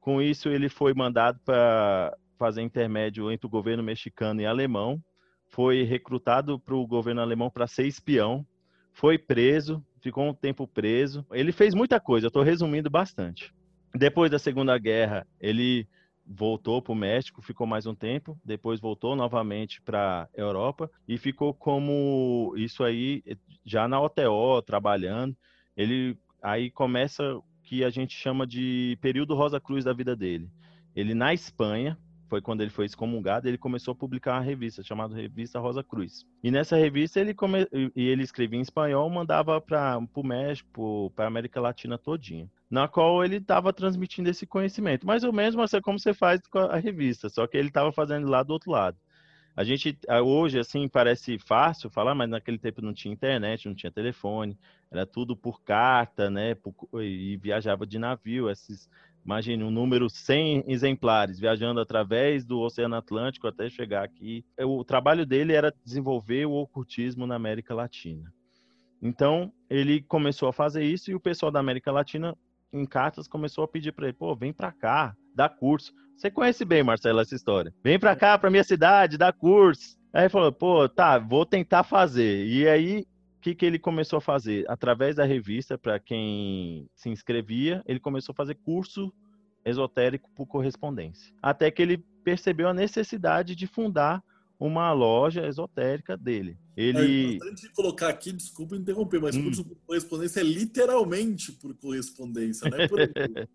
Com isso, ele foi mandado para fazer intermédio entre o governo mexicano e alemão, foi recrutado para o governo alemão para ser espião, foi preso, ficou um tempo preso. Ele fez muita coisa, eu estou resumindo bastante. Depois da Segunda Guerra, ele voltou para o México, ficou mais um tempo, depois voltou novamente para Europa e ficou como isso aí já na OTO trabalhando. Ele aí começa que a gente chama de período Rosa Cruz da vida dele. Ele na Espanha, foi quando ele foi excomungado, ele começou a publicar uma revista chamada Revista Rosa Cruz. E nessa revista ele come... e ele escrevia em espanhol, mandava para o México, para a América Latina todinha na qual ele estava transmitindo esse conhecimento. Mas o mesmo assim, como você faz com a revista, só que ele estava fazendo lá do outro lado. A gente hoje assim parece fácil falar, mas naquele tempo não tinha internet, não tinha telefone, era tudo por carta, né? Por, e viajava de navio. Esses, imagine um número 100 exemplares viajando através do Oceano Atlântico até chegar aqui. O trabalho dele era desenvolver o ocultismo na América Latina. Então ele começou a fazer isso e o pessoal da América Latina em cartas começou a pedir para ele, pô, vem para cá, dar curso. Você conhece bem, Marcelo, essa história. Vem para cá, para minha cidade, dá curso. Aí falou, pô, tá, vou tentar fazer. E aí, o que, que ele começou a fazer? Através da revista, para quem se inscrevia, ele começou a fazer curso esotérico por correspondência. Até que ele percebeu a necessidade de fundar uma loja esotérica dele. Ele... É importante colocar aqui, desculpa interromper, mas hum. por correspondência é literalmente por correspondência, né? Por [laughs]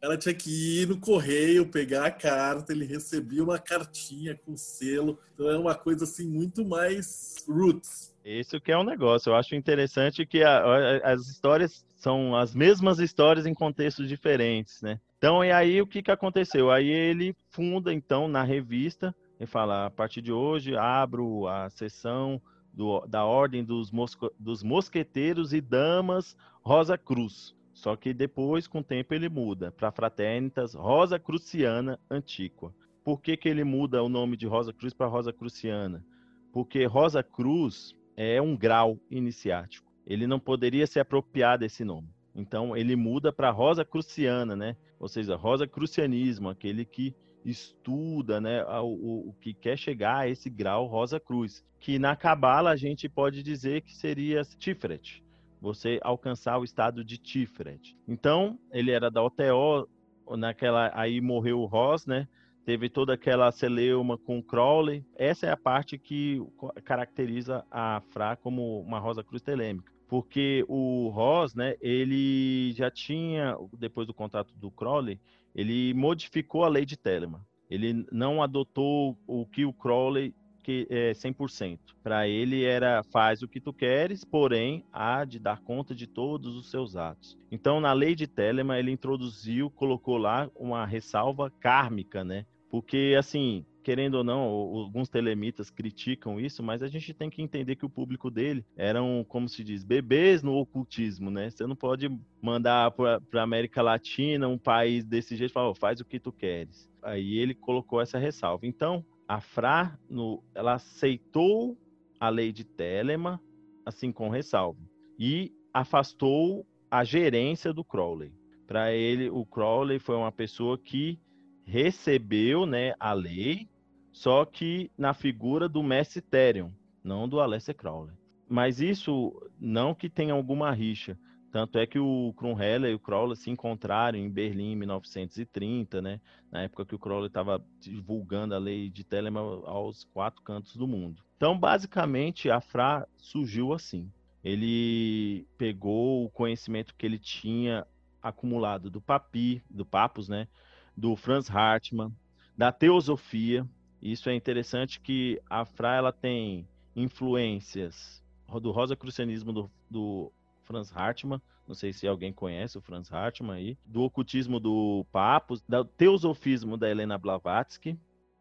ela tinha que ir no correio, pegar a carta, ele recebia uma cartinha com selo. Então é uma coisa assim muito mais roots. Isso que é um negócio. Eu acho interessante que a, a, as histórias são as mesmas histórias em contextos diferentes, né? Então, e aí o que, que aconteceu? Aí ele funda, então, na revista, e fala, a partir de hoje, abro a sessão do, da Ordem dos, Mosco, dos Mosqueteiros e Damas Rosa Cruz. Só que depois, com o tempo, ele muda para Fraternitas Rosa Cruciana Antiqua. Por que, que ele muda o nome de Rosa Cruz para Rosa Cruciana? Porque Rosa Cruz é um grau iniciático. Ele não poderia se apropriar desse nome. Então, ele muda para Rosa Cruciana, né? Ou seja, Rosa Crucianismo, aquele que estuda, né, o, o, que quer chegar a esse grau Rosa Cruz, que na Cabala a gente pode dizer que seria Tiferet, você alcançar o estado de Tiferet. Então, ele era da OTO, naquela aí morreu o Ross, né? Teve toda aquela celeuma com Crowley. Essa é a parte que caracteriza a Fra como uma Rosa Cruz telêmica. Porque o Ross, né, ele já tinha, depois do contato do Crowley, ele modificou a lei de Telemann. Ele não adotou o que o Crowley que é 100%. Para ele era faz o que tu queres, porém há de dar conta de todos os seus atos. Então, na lei de Telemann, ele introduziu, colocou lá uma ressalva kármica, né? Porque, assim, querendo ou não, alguns telemitas criticam isso, mas a gente tem que entender que o público dele eram, como se diz, bebês no ocultismo, né? Você não pode mandar para a América Latina um país desse jeito e falar, oh, faz o que tu queres. Aí ele colocou essa ressalva. Então, a Fra, no, ela aceitou a lei de Telemann, assim com ressalva, e afastou a gerência do Crowley. Para ele, o Crowley foi uma pessoa que recebeu né, a lei, só que na figura do Mestre Therion, não do Alessia Crowley. Mas isso não que tenha alguma rixa, tanto é que o Krumheller e o Crowley se encontraram em Berlim em 1930, né? Na época que o Crowley estava divulgando a lei de Telemann aos quatro cantos do mundo. Então, basicamente, a Fra surgiu assim. Ele pegou o conhecimento que ele tinha acumulado do Papi, do Papus, né? Do Franz Hartmann, da teosofia. Isso é interessante que a Fra ela tem influências do rosacrucianismo do, do Franz Hartmann, não sei se alguém conhece o Franz Hartmann aí, do ocultismo do Papos, do teosofismo da Helena Blavatsky,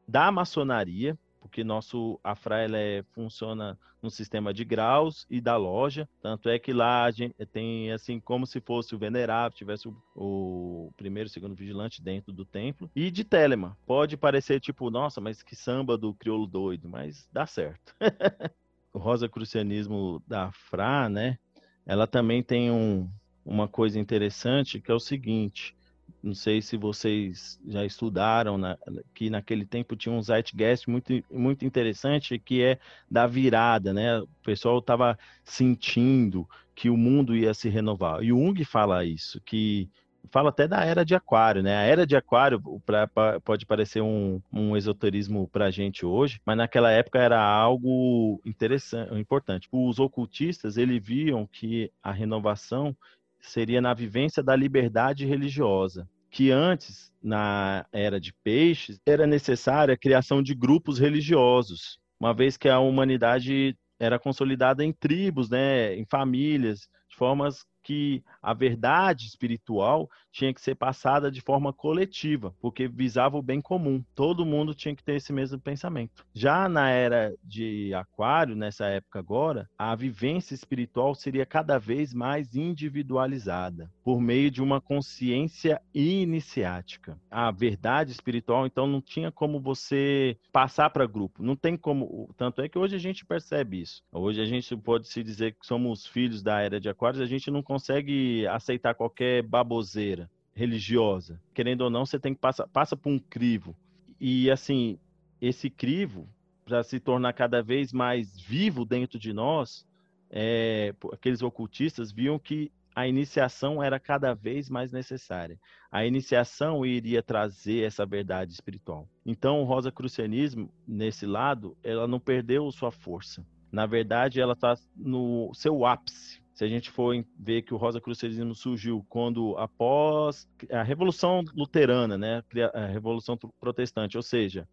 da maçonaria, porque nosso Afra ela é, funciona no sistema de graus e da loja, tanto é que lá a gente tem assim como se fosse o venerável, tivesse o, o primeiro, segundo vigilante dentro do templo, e de Telema. Pode parecer tipo, nossa, mas que samba do crioulo doido, mas dá certo. [laughs] o rosa crucianismo da Fra, né? ela também tem um, uma coisa interessante que é o seguinte. Não sei se vocês já estudaram, na, que naquele tempo tinha um zeitgeist muito, muito interessante, que é da virada, né? O pessoal estava sentindo que o mundo ia se renovar. E o Jung fala isso, que fala até da era de aquário, né? A era de aquário pra, pra, pode parecer um, um esoterismo para a gente hoje, mas naquela época era algo interessante, importante. Os ocultistas, eles viam que a renovação seria na vivência da liberdade religiosa, que antes, na era de peixes, era necessária a criação de grupos religiosos, uma vez que a humanidade era consolidada em tribos, né, em famílias, de formas que a verdade espiritual tinha que ser passada de forma coletiva, porque visava o bem comum. Todo mundo tinha que ter esse mesmo pensamento. Já na era de Aquário, nessa época agora, a vivência espiritual seria cada vez mais individualizada, por meio de uma consciência iniciática. A verdade espiritual, então, não tinha como você passar para grupo. Não tem como. Tanto é que hoje a gente percebe isso. Hoje a gente pode se dizer que somos filhos da era de Aquários, a gente não consegue aceitar qualquer baboseira. Religiosa. Querendo ou não, você tem que passar passa por um crivo. E assim, esse crivo para se tornar cada vez mais vivo dentro de nós, é, aqueles ocultistas viam que a iniciação era cada vez mais necessária. A iniciação iria trazer essa verdade espiritual. Então, o Rosacrucianismo, nesse lado, ela não perdeu sua força. Na verdade, ela está no seu ápice. Se a gente for ver que o Rosacrucianismo surgiu quando após a Revolução Luterana, né, a Revolução Protestante, ou seja,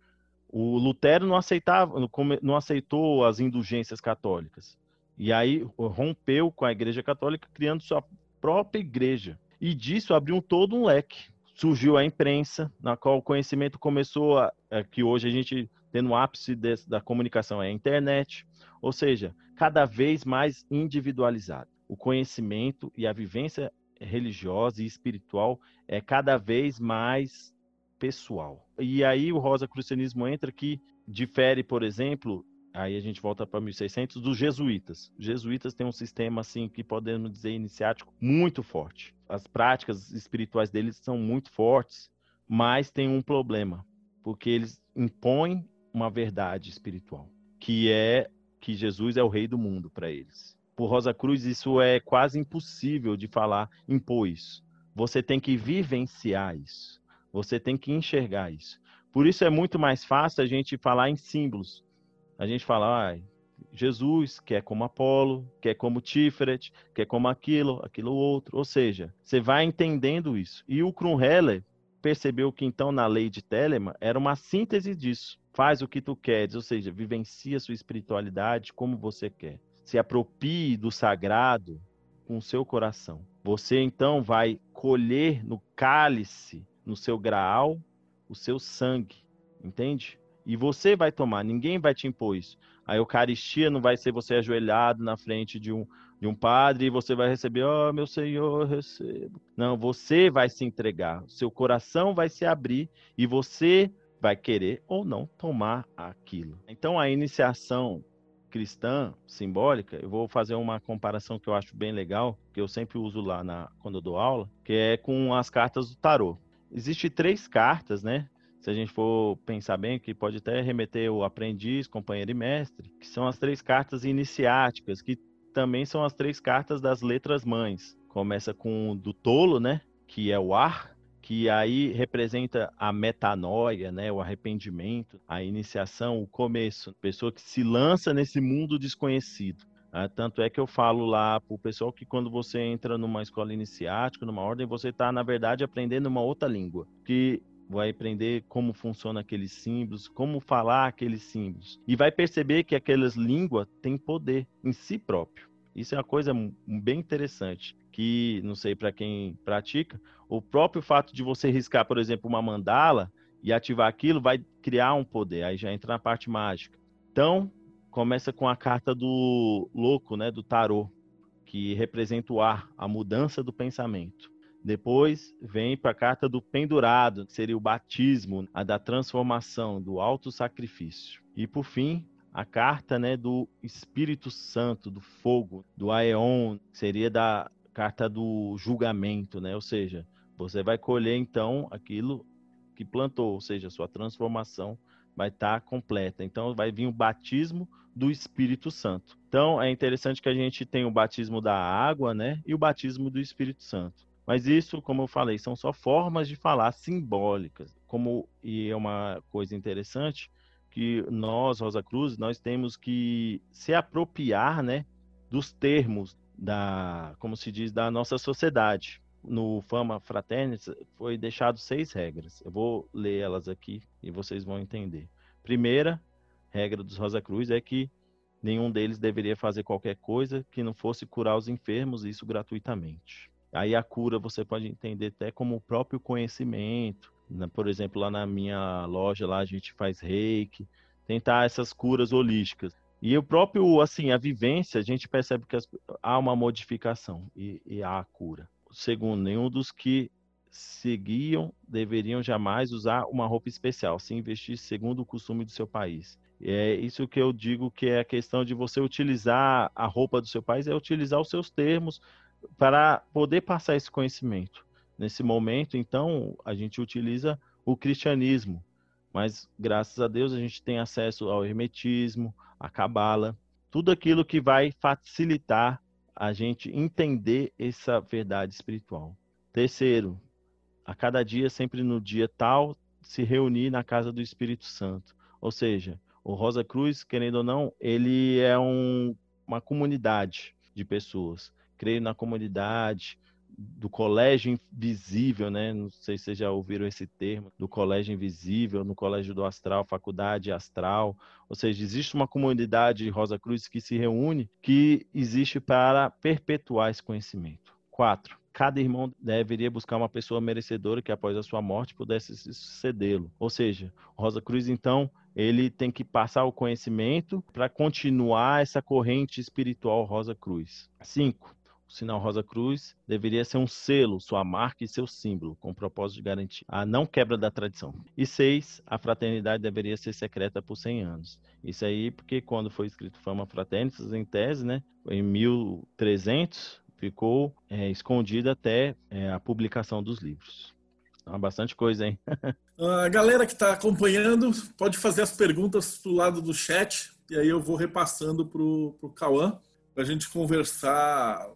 o Lutero não aceitava, não aceitou as indulgências católicas. E aí rompeu com a Igreja Católica, criando sua própria igreja. E disso abriu todo um leque. Surgiu a imprensa, na qual o conhecimento começou a, é, que hoje a gente tem no ápice desse, da comunicação é a internet, ou seja, cada vez mais individualizado. O conhecimento e a vivência religiosa e espiritual é cada vez mais pessoal. E aí o rosa crucianismo entra que difere, por exemplo, aí a gente volta para 1600 dos jesuítas. Os jesuítas têm um sistema assim que podemos dizer iniciático muito forte. As práticas espirituais deles são muito fortes, mas tem um problema, porque eles impõem uma verdade espiritual, que é que Jesus é o rei do mundo para eles. Por Rosa Cruz isso é quase impossível de falar, isso. Você tem que vivenciar isso. Você tem que enxergar isso. Por isso é muito mais fácil a gente falar em símbolos a gente fala, ah, Jesus, que é como Apolo, que é como Tiferet, que é como aquilo, aquilo outro. Ou seja, você vai entendendo isso. E o Krumheller percebeu que então na lei de Telemann era uma síntese disso. Faz o que tu queres, ou seja, vivencia sua espiritualidade como você quer. Se apropie do sagrado com o seu coração. Você então vai colher no cálice, no seu graal, o seu sangue, entende? E você vai tomar, ninguém vai te impor isso. A Eucaristia não vai ser você ajoelhado na frente de um, de um padre e você vai receber, oh meu Senhor, recebo. Não, você vai se entregar, seu coração vai se abrir e você vai querer ou não tomar aquilo. Então a iniciação cristã simbólica, eu vou fazer uma comparação que eu acho bem legal, que eu sempre uso lá na quando eu dou aula, que é com as cartas do tarô. Existem três cartas, né? se a gente for pensar bem, que pode até remeter o aprendiz, companheiro e mestre, que são as três cartas iniciáticas, que também são as três cartas das letras mães. Começa com do tolo, né? Que é o ar, que aí representa a metanoia, né? O arrependimento, a iniciação, o começo. Pessoa que se lança nesse mundo desconhecido. Ah, tanto é que eu falo lá para o pessoal que quando você entra numa escola iniciática, numa ordem, você está, na verdade, aprendendo uma outra língua. Que vai aprender como funciona aqueles símbolos, como falar aqueles símbolos. E vai perceber que aquelas línguas têm poder em si próprio. Isso é uma coisa bem interessante, que não sei para quem pratica, o próprio fato de você riscar, por exemplo, uma mandala e ativar aquilo vai criar um poder, aí já entra na parte mágica. Então, começa com a carta do louco, né, do tarô, que representa o ar, a mudança do pensamento. Depois vem para a carta do pendurado, que seria o batismo, a da transformação, do alto sacrifício. E por fim, a carta né, do Espírito Santo, do fogo, do Aeon, que seria da carta do julgamento, né? Ou seja, você vai colher então aquilo que plantou, ou seja, sua transformação vai estar tá completa. Então vai vir o batismo do Espírito Santo. Então é interessante que a gente tem o batismo da água, né, e o batismo do Espírito Santo. Mas isso, como eu falei, são só formas de falar simbólicas. Como e é uma coisa interessante que nós, Rosa Cruz, nós temos que se apropriar, né, dos termos da, como se diz, da nossa sociedade. No Fama Fraternis foi deixado seis regras. Eu vou ler elas aqui e vocês vão entender. Primeira regra dos Rosa Cruz é que nenhum deles deveria fazer qualquer coisa que não fosse curar os enfermos, isso gratuitamente. Aí a cura você pode entender até como o próprio conhecimento. Né? Por exemplo, lá na minha loja lá a gente faz reiki, tentar essas curas holísticas. E o próprio, assim, a vivência, a gente percebe que as, há uma modificação e, e há a cura. Segundo, nenhum dos que seguiam deveriam jamais usar uma roupa especial, se investir segundo o costume do seu país. É isso que eu digo que é a questão de você utilizar a roupa do seu país, é utilizar os seus termos, para poder passar esse conhecimento. Nesse momento, então, a gente utiliza o cristianismo, mas graças a Deus a gente tem acesso ao hermetismo, à cabala, tudo aquilo que vai facilitar a gente entender essa verdade espiritual. Terceiro, a cada dia, sempre no dia tal, se reunir na casa do Espírito Santo. Ou seja, o Rosa Cruz, querendo ou não, ele é um, uma comunidade de pessoas. Creio na comunidade, do colégio invisível, né? Não sei se vocês já ouviram esse termo, do colégio invisível, no colégio do astral, faculdade astral. Ou seja, existe uma comunidade de Rosa Cruz que se reúne, que existe para perpetuar esse conhecimento. Quatro, cada irmão deveria buscar uma pessoa merecedora que após a sua morte pudesse sucedê-lo. Ou seja, Rosa Cruz então, ele tem que passar o conhecimento para continuar essa corrente espiritual Rosa Cruz. Cinco, sinal Rosa Cruz deveria ser um selo, sua marca e seu símbolo, com o propósito de garantir a não quebra da tradição. E seis, a fraternidade deveria ser secreta por 100 anos. Isso aí porque quando foi escrito Fama Fraternitas, em tese, né, em 1300, ficou é, escondida até é, a publicação dos livros. Então, bastante coisa, hein? [laughs] a galera que está acompanhando pode fazer as perguntas do lado do chat, e aí eu vou repassando para o Cauã, para a gente conversar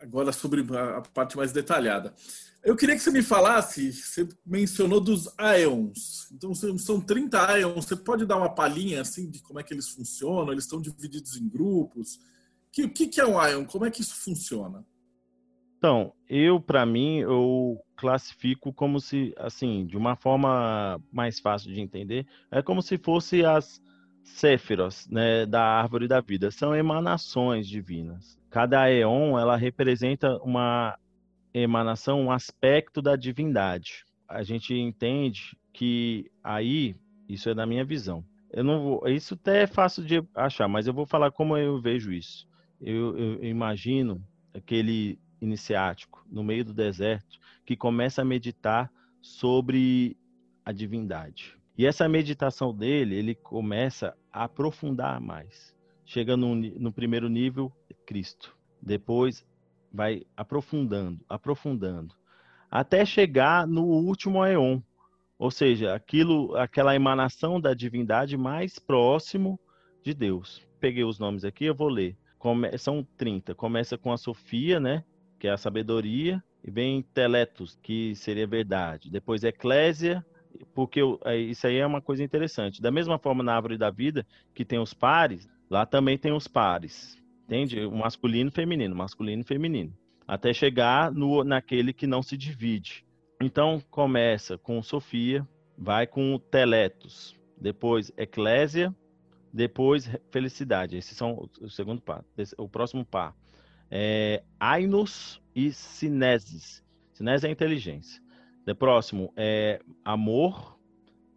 agora sobre a parte mais detalhada. Eu queria que você me falasse, você mencionou dos Aeons. Então, são 30 Aeons. Você pode dar uma palhinha assim de como é que eles funcionam? Eles estão divididos em grupos? O que, que é um Aeon? Como é que isso funciona? Então, eu, para mim, eu classifico como se, assim, de uma forma mais fácil de entender, é como se fosse as Séfiros, né, da árvore da vida. São emanações divinas cada éon ela representa uma emanação, um aspecto da divindade. A gente entende que aí, isso é da minha visão. Eu não vou, isso até é fácil de achar, mas eu vou falar como eu vejo isso. Eu, eu imagino aquele iniciático no meio do deserto que começa a meditar sobre a divindade. E essa meditação dele, ele começa a aprofundar mais. Chega no, no primeiro nível, Cristo. Depois vai aprofundando, aprofundando, até chegar no último Aeon, ou seja, aquilo, aquela emanação da divindade mais próximo de Deus. Peguei os nomes aqui, eu vou ler. Come, são 30. Começa com a Sofia, né? Que é a sabedoria. E vem Teletos, que seria verdade. Depois Eclésia, porque isso aí é uma coisa interessante. Da mesma forma na árvore da vida, que tem os pares, lá também tem os pares. Entende? O masculino e feminino, masculino e feminino. Até chegar no, naquele que não se divide. Então, começa com Sofia, vai com Teletos, depois Eclésia, depois Felicidade. Esses são o segundo par. O próximo par é Ainos e Sineses. Sineses é inteligência. O próximo é Amor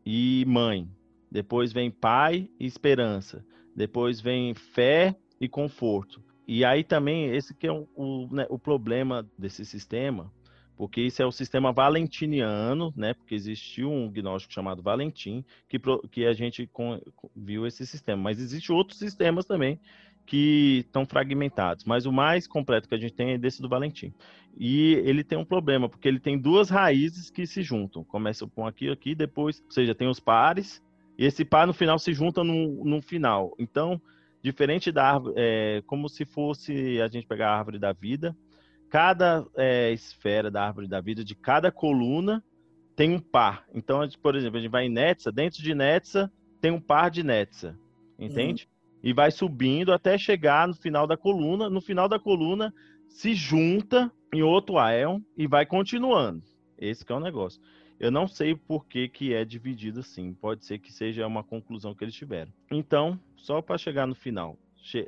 e Mãe. Depois vem Pai e Esperança. Depois vem Fé e conforto. E aí também, esse que é o, o, né, o problema desse sistema, porque isso é o sistema valentiniano, né? Porque existiu um gnóstico chamado Valentim, que, que a gente viu esse sistema. Mas existem outros sistemas também que estão fragmentados. Mas o mais completo que a gente tem é desse do Valentim. E ele tem um problema, porque ele tem duas raízes que se juntam. Começa com aqui, aqui, depois, ou seja, tem os pares, e esse par no final se junta no, no final. Então, diferente da árvore, é, como se fosse a gente pegar a árvore da vida, cada é, esfera da árvore da vida, de cada coluna, tem um par. Então, por exemplo, a gente vai em Netsa, dentro de Netsa tem um par de Netsa, entende? Uhum. E vai subindo até chegar no final da coluna. No final da coluna se junta em outro Aeon e vai continuando. Esse é o negócio. Eu não sei por que, que é dividido assim. Pode ser que seja uma conclusão que eles tiveram. Então, só para chegar no final,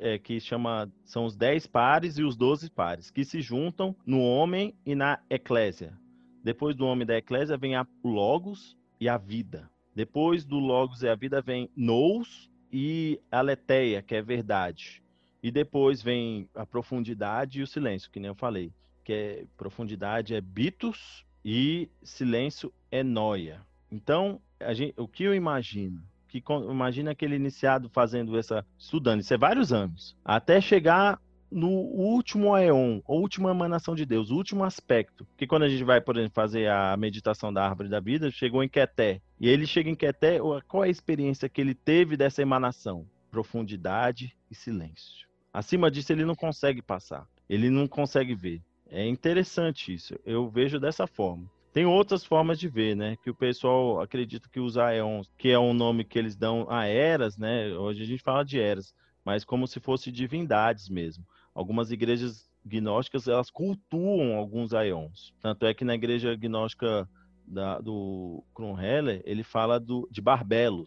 é, que chama são os 10 pares e os 12 pares, que se juntam no homem e na eclésia. Depois do homem da eclésia vem a logos e a vida. Depois do logos e a vida vem nous e a leteia, que é verdade. E depois vem a profundidade e o silêncio, que nem eu falei, que é profundidade é bitos e silêncio é noia. Então, gente, o que eu imagino? Que imagina aquele iniciado fazendo essa estudando, isso é vários anos, até chegar no último aeon, a última emanação de Deus, o último aspecto. Que quando a gente vai, por exemplo, fazer a meditação da árvore da vida, chegou em Keté. E ele chega em Keté, qual é a experiência que ele teve dessa emanação? Profundidade e silêncio. Acima disso, ele não consegue passar. Ele não consegue ver. É interessante isso. Eu vejo dessa forma. Tem outras formas de ver, né? Que o pessoal acredita que os aeons, que é um nome que eles dão a eras, né? Hoje a gente fala de eras, mas como se fosse divindades mesmo. Algumas igrejas gnósticas, elas cultuam alguns aeons. Tanto é que na igreja gnóstica da, do Kronheller, ele fala do, de Barbelo,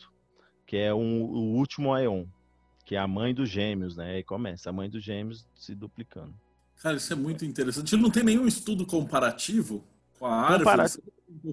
que é um, o último aeon, que é a mãe dos gêmeos, né? E começa a mãe dos gêmeos se duplicando. Cara, isso é muito interessante. Não tem nenhum estudo comparativo com a árvore? Compara...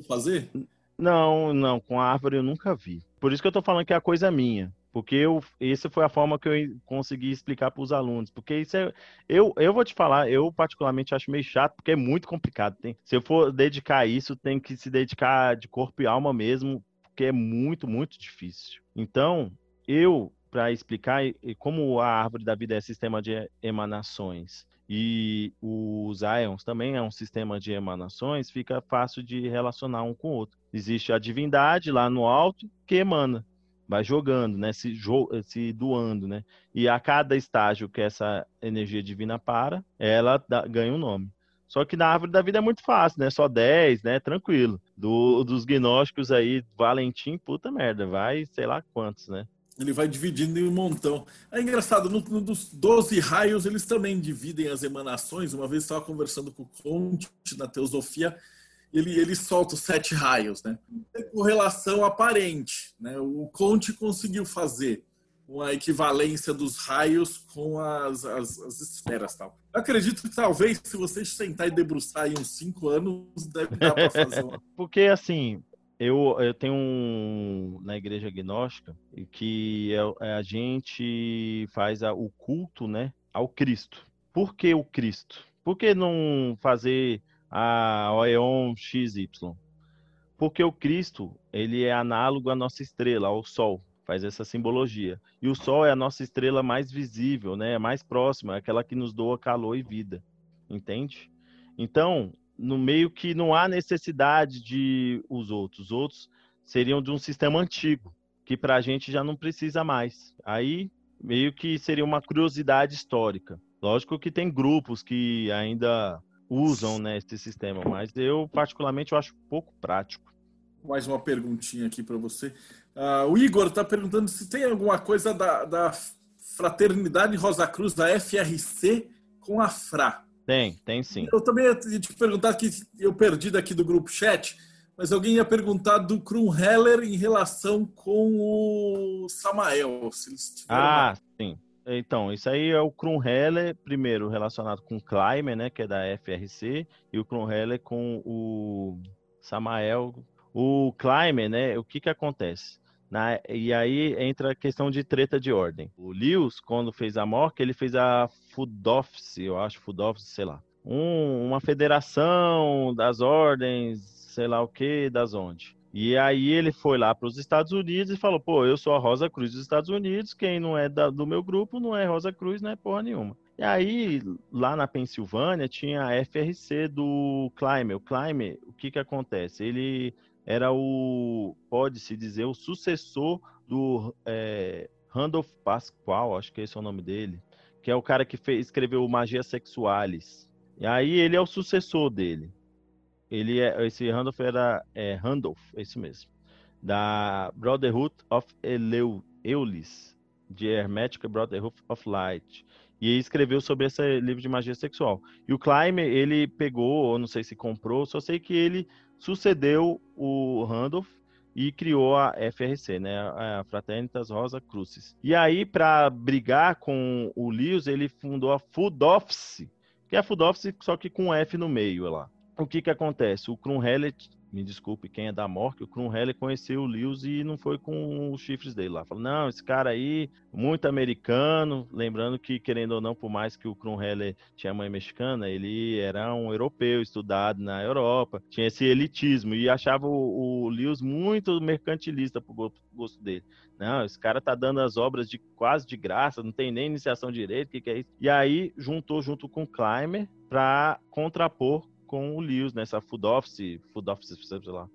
fazer? Não, não, com a árvore eu nunca vi. Por isso que eu tô falando que é a coisa minha. Porque eu, essa foi a forma que eu consegui explicar para os alunos. Porque isso é. Eu, eu vou te falar, eu particularmente acho meio chato, porque é muito complicado. Tem, se eu for dedicar a isso, tem que se dedicar de corpo e alma mesmo, porque é muito, muito difícil. Então, eu, para explicar como a árvore da vida é sistema de emanações e os ions também é um sistema de emanações, fica fácil de relacionar um com o outro. Existe a divindade lá no alto que emana, vai jogando, né, se, jo se doando, né? E a cada estágio que essa energia divina para, ela dá, ganha um nome. Só que na árvore da vida é muito fácil, né? Só 10, né? Tranquilo. Do, dos gnósticos aí, Valentim, puta merda, vai sei lá quantos, né? Ele vai dividindo em um montão. É engraçado, no, no dos 12 raios, eles também dividem as emanações. Uma vez estava conversando com o Conte na Teosofia, ele, ele solta os sete raios, né? Tem correlação aparente, né? O Conte conseguiu fazer uma equivalência dos raios com as, as, as esferas tal. Eu acredito que talvez, se vocês sentar e debruçar em uns cinco anos, deve dar para fazer uma... [laughs] Porque, assim, eu, eu tenho um, na igreja agnóstica que é, é, a gente faz a, o culto né, ao Cristo. Por que o Cristo? Por que não fazer a Oeon XY? Porque o Cristo ele é análogo à nossa estrela, ao Sol, faz essa simbologia. E o Sol é a nossa estrela mais visível, né? mais próxima, aquela que nos doa calor e vida. Entende? Então, no meio que não há necessidade de os outros. Os outros seriam de um sistema antigo, que para a gente já não precisa mais. Aí, meio que seria uma curiosidade histórica. Lógico que tem grupos que ainda usam né, esse sistema, mas eu, particularmente, eu acho pouco prático. Mais uma perguntinha aqui para você. Uh, o Igor está perguntando se tem alguma coisa da, da Fraternidade Rosa Cruz, da FRC, com a FRA. Tem, tem sim. Eu também ia te perguntar que eu perdi daqui do grupo chat, mas alguém ia perguntar do Heller em relação com o Samael. ah, uma... sim. Então, isso aí é o Heller primeiro relacionado com o Climber, né, que é da FRC, e o Heller com o Samael. O Climber, né, o que que acontece? Na, e aí entra a questão de treta de ordem. O Lewis, quando fez a MORC, ele fez a Food Office, eu acho, Food Office, sei lá. Um, uma federação das ordens, sei lá o que, das onde. E aí ele foi lá para os Estados Unidos e falou: pô, eu sou a Rosa Cruz dos Estados Unidos, quem não é da, do meu grupo não é Rosa Cruz, não é porra nenhuma. E aí, lá na Pensilvânia, tinha a FRC do Climber. O Climber, o que que acontece? Ele era o, pode-se dizer, o sucessor do é, Randolph Pasquale, acho que esse é o nome dele, que é o cara que fez, escreveu Magia Sexualis. E aí ele é o sucessor dele. Ele é, esse Randolph era é, Randolph, é isso mesmo, da Brotherhood of Eleu, Eulis, de Hermetic Brotherhood of Light. E escreveu sobre esse livro de magia sexual. E o Climber, ele pegou, ou não sei se comprou, só sei que ele sucedeu o Randolph e criou a FRC, né, a Fraternitas Rosa Crucis. E aí, para brigar com o Lewis, ele fundou a Food Office, que é a Food Office só que com F no meio lá. O que que acontece? O Krum me desculpe quem é da Mork, o Krumheller conheceu o Lewis e não foi com os chifres dele lá. Falou, não, esse cara aí, muito americano, lembrando que, querendo ou não, por mais que o Krumheller tinha mãe mexicana, ele era um europeu, estudado na Europa, tinha esse elitismo e achava o, o Lewis muito mercantilista pro gosto dele. Não, esse cara tá dando as obras de quase de graça, não tem nem iniciação direito, o que, que é isso? E aí juntou junto com o Clymer para contrapor com o Lewis nessa food office, food office, sei lá,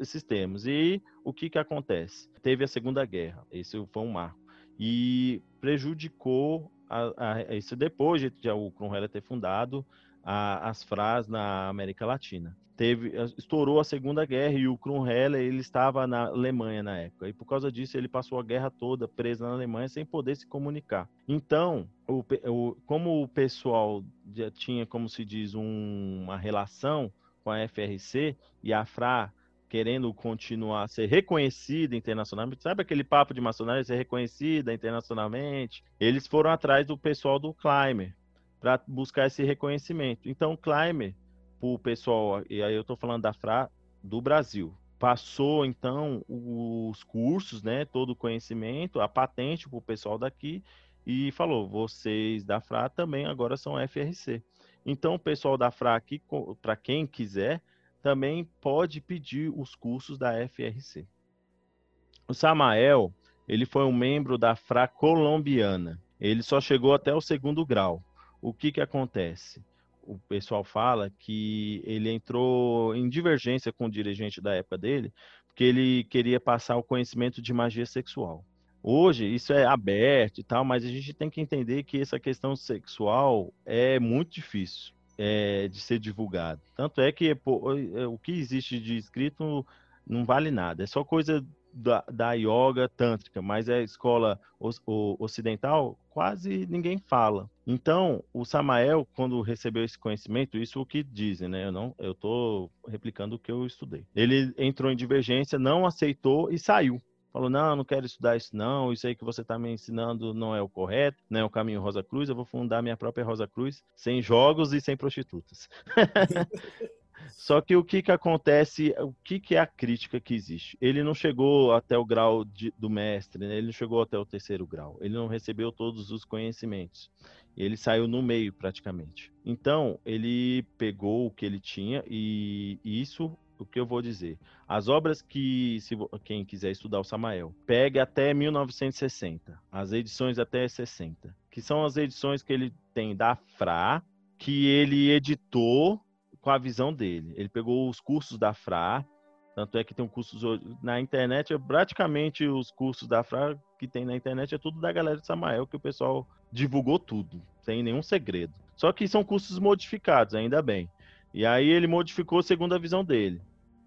esses, termos. E o que que acontece? Teve a Segunda Guerra, esse foi um marco, e prejudicou a, a, isso depois de já o Cromwell ter fundado a, as FRAs na América Latina. Teve, estourou a Segunda Guerra e o Krumheller ele estava na Alemanha na época e por causa disso ele passou a guerra toda preso na Alemanha sem poder se comunicar. Então, o, o, como o pessoal já tinha, como se diz, um, uma relação com a FRC e a FRA querendo continuar a ser reconhecida internacionalmente, sabe aquele papo de maçonaria ser reconhecida internacionalmente? Eles foram atrás do pessoal do Climber para buscar esse reconhecimento. Então, Climber, o pessoal, e aí eu estou falando da FRA do Brasil, passou então os cursos, né, todo o conhecimento, a patente para o pessoal daqui e falou: vocês da FRA também agora são FRC. Então, o pessoal da FRA aqui, para quem quiser, também pode pedir os cursos da FRC. O Samael, ele foi um membro da FRA colombiana. Ele só chegou até o segundo grau. O que que acontece? O pessoal fala que ele entrou em divergência com o dirigente da época dele, porque ele queria passar o conhecimento de magia sexual. Hoje isso é aberto e tal, mas a gente tem que entender que essa questão sexual é muito difícil é, de ser divulgado. Tanto é que pô, o que existe de escrito não vale nada, é só coisa da, da yoga tântrica, mas a escola ocidental quase ninguém fala. Então, o Samael, quando recebeu esse conhecimento, isso é o que dizem, né? Eu não, eu tô replicando o que eu estudei. Ele entrou em divergência, não aceitou e saiu falou: não, não quero estudar isso, não. Isso aí que você está me ensinando não é o correto, não é o caminho Rosa Cruz. Eu vou fundar minha própria Rosa Cruz sem jogos e sem prostitutas. [laughs] Só que o que, que acontece, o que, que é a crítica que existe? Ele não chegou até o grau de, do mestre, né? ele não chegou até o terceiro grau, ele não recebeu todos os conhecimentos. Ele saiu no meio praticamente. Então, ele pegou o que ele tinha e isso o que eu vou dizer? As obras que, se quem quiser estudar o Samael, pegue até 1960, as edições até 60, que são as edições que ele tem da Fra, que ele editou com a visão dele. Ele pegou os cursos da Fra, tanto é que tem um curso na internet, é praticamente os cursos da Fra que tem na internet é tudo da galera de Samael, que o pessoal divulgou tudo, sem nenhum segredo. Só que são cursos modificados, ainda bem. E aí ele modificou segundo a visão dele.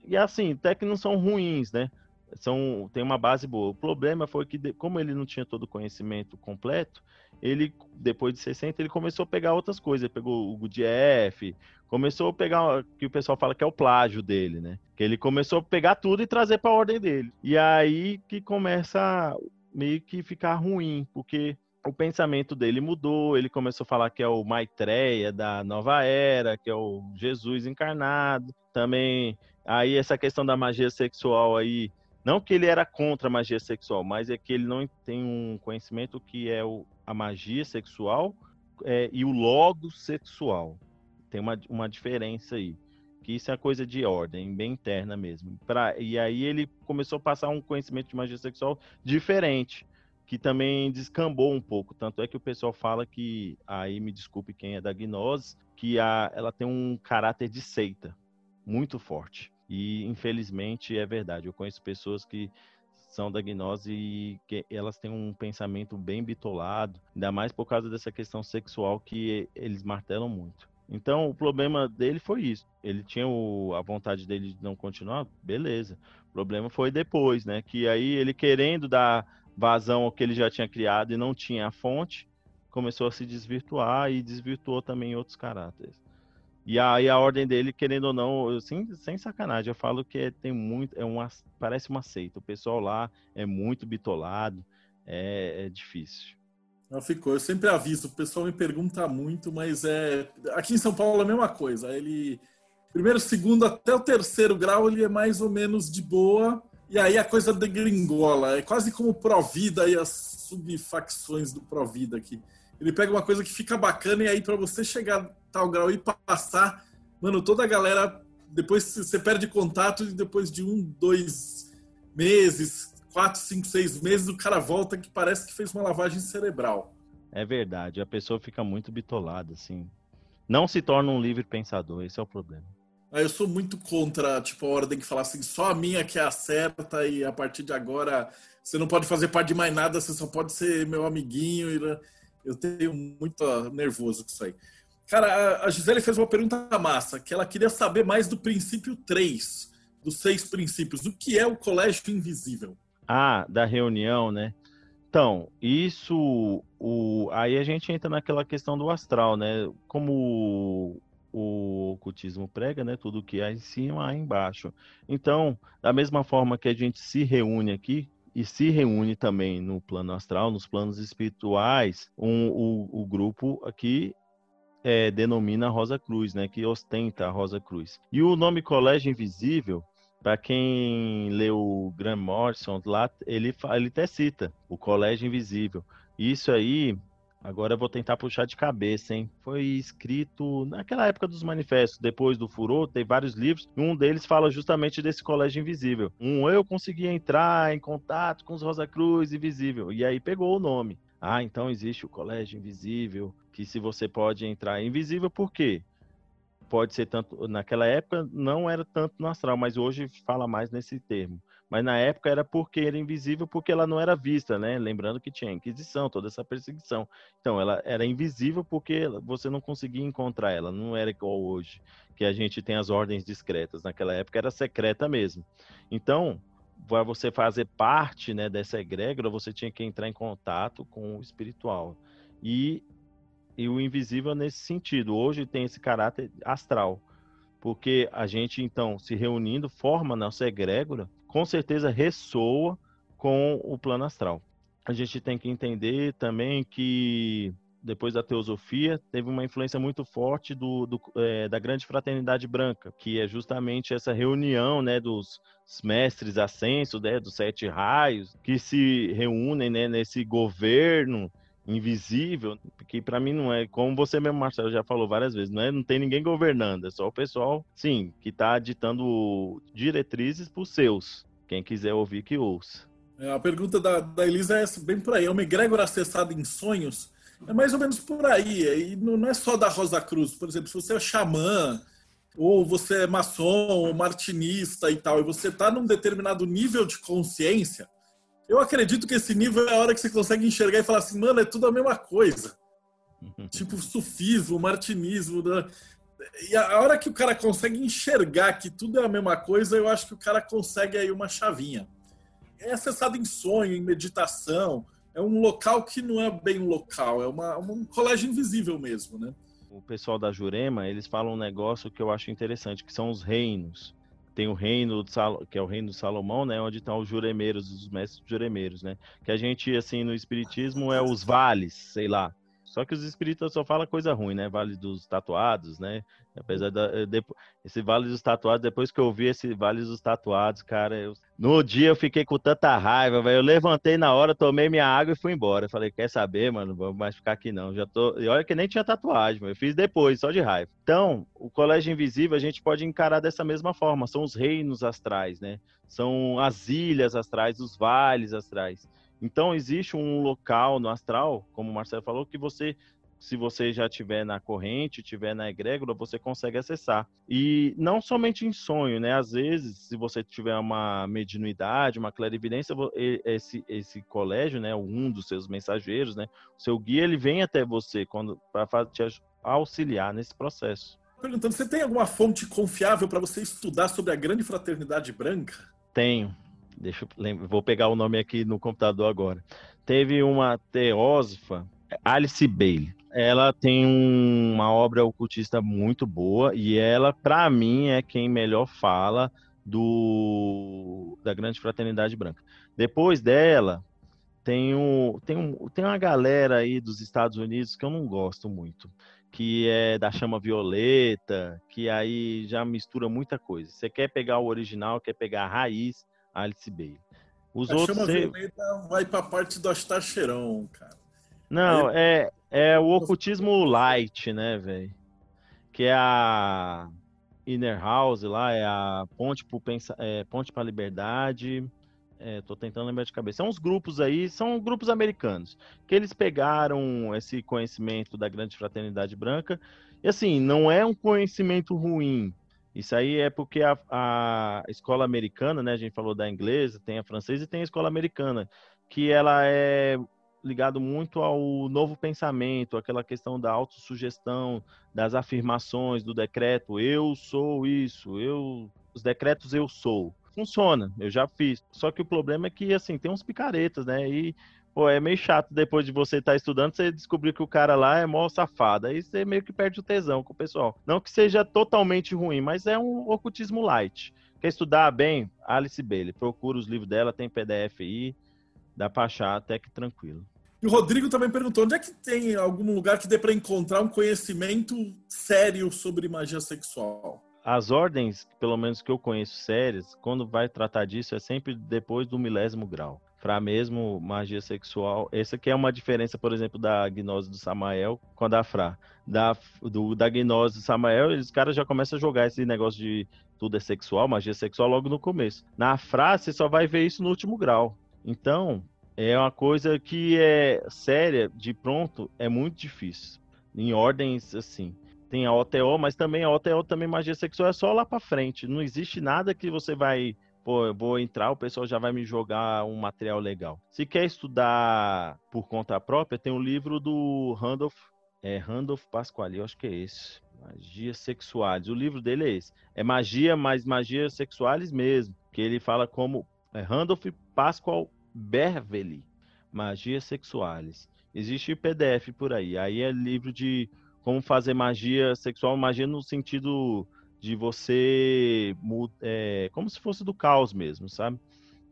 E assim, até que não são ruins, né? São, tem uma base boa. O problema foi que, como ele não tinha todo o conhecimento completo, ele, depois de 60, ele começou a pegar outras coisas. Ele pegou o GDF, começou a pegar o que o pessoal fala que é o plágio dele, né? Que ele começou a pegar tudo e trazer para a ordem dele. E aí que começa meio que ficar ruim, porque o pensamento dele mudou, ele começou a falar que é o Maitreya da nova era, que é o Jesus encarnado. Também Aí essa questão da magia sexual aí, não que ele era contra a magia sexual, mas é que ele não tem um conhecimento que é o, a magia sexual é, e o logo sexual. Tem uma, uma diferença aí. Que isso é coisa de ordem, bem interna mesmo. Pra, e aí ele começou a passar um conhecimento de magia sexual diferente, que também descambou um pouco. Tanto é que o pessoal fala que, aí me desculpe quem é da gnose, que a, ela tem um caráter de seita muito forte. E infelizmente é verdade. Eu conheço pessoas que são da gnose e que elas têm um pensamento bem bitolado, ainda mais por causa dessa questão sexual que eles martelam muito. Então, o problema dele foi isso. Ele tinha o, a vontade dele de não continuar, beleza. O problema foi depois, né? Que aí ele querendo dar vazão ao que ele já tinha criado e não tinha a fonte, começou a se desvirtuar e desvirtuou também outros caráteres. E aí a ordem dele, querendo ou não, sem, sem sacanagem, eu falo que é, tem muito, é uma, parece uma seita. O pessoal lá é muito bitolado, é, é difícil. Ficou. Eu sempre aviso, o pessoal me pergunta muito, mas é aqui em São Paulo é a mesma coisa. Ele primeiro, segundo até o terceiro grau ele é mais ou menos de boa. E aí a coisa degringola. É quase como o Provida e as subfacções do Provida aqui. Ele pega uma coisa que fica bacana e aí para você chegar tal grau e passar, mano, toda a galera depois você perde contato e depois de um, dois meses, quatro, cinco, seis meses, o cara volta que parece que fez uma lavagem cerebral. É verdade, a pessoa fica muito bitolada, assim. Não se torna um livre pensador, esse é o problema. Eu sou muito contra, tipo, a ordem que fala assim, só a minha que é a certa e a partir de agora você não pode fazer parte de mais nada, você só pode ser meu amiguinho. Eu tenho muito nervoso com isso aí. Cara, a Gisele fez uma pergunta massa, que ela queria saber mais do princípio 3, dos seis princípios. O que é o colégio invisível? Ah, da reunião, né? Então, isso, o, aí a gente entra naquela questão do astral, né? Como o, ocultismo prega, né? Tudo que há em cima, há embaixo. Então, da mesma forma que a gente se reúne aqui, e se reúne também no plano astral, nos planos espirituais, um, o, o grupo aqui é, denomina Rosa Cruz, né, que ostenta a Rosa Cruz. E o nome Colégio Invisível, para quem leu Graham Morrison, lá ele, ele até cita o Colégio Invisível. Isso aí, agora eu vou tentar puxar de cabeça, hein? Foi escrito naquela época dos manifestos, depois do furor, tem vários livros, e um deles fala justamente desse Colégio Invisível. Um, eu consegui entrar em contato com os Rosa Cruz Invisível, e aí pegou o nome. Ah, então existe o Colégio Invisível, que se você pode entrar invisível, por quê? Pode ser tanto, naquela época não era tanto no astral, mas hoje fala mais nesse termo. Mas na época era porque era invisível, porque ela não era vista, né? Lembrando que tinha Inquisição, toda essa perseguição. Então, ela era invisível porque você não conseguia encontrar ela, não era igual hoje, que a gente tem as ordens discretas. Naquela época era secreta mesmo. Então, para você fazer parte né, dessa egrégora, você tinha que entrar em contato com o espiritual. E e o invisível nesse sentido. Hoje tem esse caráter astral, porque a gente então se reunindo forma nossa egrégora, com certeza ressoa com o plano astral. A gente tem que entender também que depois da teosofia, teve uma influência muito forte do, do é, da grande fraternidade branca, que é justamente essa reunião né, dos mestres ascensos, né, dos sete raios, que se reúnem né, nesse governo invisível, que para mim não é, como você mesmo, Marcelo, já falou várias vezes, não é, não tem ninguém governando, é só o pessoal, sim, que está ditando diretrizes para os seus. Quem quiser ouvir, que ouça. É, a pergunta da, da Elisa é bem por aí. É uma egrégora acessada em sonhos? É mais ou menos por aí. E não é só da Rosa Cruz. Por exemplo, se você é xamã, ou você é maçom, ou martinista e tal, e você está num determinado nível de consciência, eu acredito que esse nível é a hora que você consegue enxergar e falar assim, mano, é tudo a mesma coisa. [laughs] tipo sufismo, martinismo. Né? E a hora que o cara consegue enxergar que tudo é a mesma coisa, eu acho que o cara consegue aí uma chavinha. É acessado em sonho, em meditação. É um local que não é bem local, é uma, um colégio invisível mesmo, né? O pessoal da Jurema, eles falam um negócio que eu acho interessante, que são os reinos tem o reino do Sal, que é o reino do Salomão, né, onde estão os juremeiros, os mestres juremeiros, né? Que a gente assim no espiritismo é os vales, sei lá. Só que os espíritas só falam coisa ruim, né? Vale dos tatuados, né? Apesar da. Eh, esse Vale dos Tatuados, depois que eu vi esse Vale dos Tatuados, cara, eu, no dia eu fiquei com tanta raiva, velho. Eu levantei na hora, tomei minha água e fui embora. Eu falei, quer saber, mano? Vou mais ficar aqui não. Já tô. E olha que nem tinha tatuagem, mano. Eu fiz depois, só de raiva. Então, o Colégio Invisível a gente pode encarar dessa mesma forma. São os reinos astrais, né? São as ilhas astrais, os vales astrais. Então, existe um local no astral, como o Marcelo falou, que você se você já tiver na corrente, tiver na egrégora, você consegue acessar. E não somente em sonho, né? Às vezes, se você tiver uma mediunidade, uma clarividência, esse, esse colégio, né, um dos seus mensageiros, né, o seu guia, ele vem até você quando para te auxiliar nesse processo. Perguntando, você tem alguma fonte confiável para você estudar sobre a grande fraternidade branca? Tenho. Deixa eu vou pegar o nome aqui no computador agora. Teve uma teósofa, Alice Bailey ela tem um, uma obra ocultista muito boa e ela, para mim, é quem melhor fala do da Grande Fraternidade Branca. Depois dela, tem, um, tem, um, tem uma galera aí dos Estados Unidos que eu não gosto muito, que é da chama violeta, que aí já mistura muita coisa. Você quer pegar o original, quer pegar a raiz, Alice Bailey. Os a outros chama você... violeta vai para a parte do Astacheron, cara. Não, é, é o ocultismo light, né, velho? Que é a Inner House lá, é a Ponte para é, Ponte Liberdade. É, tô tentando lembrar de cabeça. São uns grupos aí, são grupos americanos, que eles pegaram esse conhecimento da grande fraternidade branca, e assim, não é um conhecimento ruim. Isso aí é porque a, a escola americana, né? A gente falou da inglesa, tem a francesa e tem a escola americana, que ela é ligado muito ao novo pensamento, aquela questão da autossugestão, das afirmações, do decreto, eu sou isso, eu os decretos eu sou funciona, eu já fiz. Só que o problema é que, assim, tem uns picaretas, né? E, pô, é meio chato depois de você estar tá estudando, você descobrir que o cara lá é mó safado. Aí você meio que perde o tesão com o pessoal. Não que seja totalmente ruim, mas é um ocultismo light. Quer estudar bem? Alice Bailey. Procura os livros dela, tem PDF aí, dá pra achar até que tranquilo. E o Rodrigo também perguntou: onde é que tem algum lugar que dê para encontrar um conhecimento sério sobre magia sexual? as ordens, pelo menos que eu conheço sérias, quando vai tratar disso é sempre depois do milésimo grau. Para mesmo magia sexual, essa que é uma diferença, por exemplo, da gnose do Samael com a da Fra. Da, do, da gnose do Samael, os caras já começam a jogar esse negócio de tudo é sexual, magia sexual logo no começo. Na Fra, você só vai ver isso no último grau. Então, é uma coisa que é séria, de pronto, é muito difícil. Em ordens assim tem a OTO, mas também a OTO também magia sexual é só lá para frente. Não existe nada que você vai, pô, eu vou entrar, o pessoal já vai me jogar um material legal. Se quer estudar por conta própria, tem um livro do Randolph, é Randolph Pasquale, eu acho que é esse. Magia Sexuales. O livro dele é esse. É magia, mas magia sexuales mesmo. Que ele fala como é Randolph Pasquale Berveli. Magia Sexuales. Existe PDF por aí. Aí é livro de como fazer magia sexual, magia no sentido de você, é, como se fosse do caos mesmo, sabe?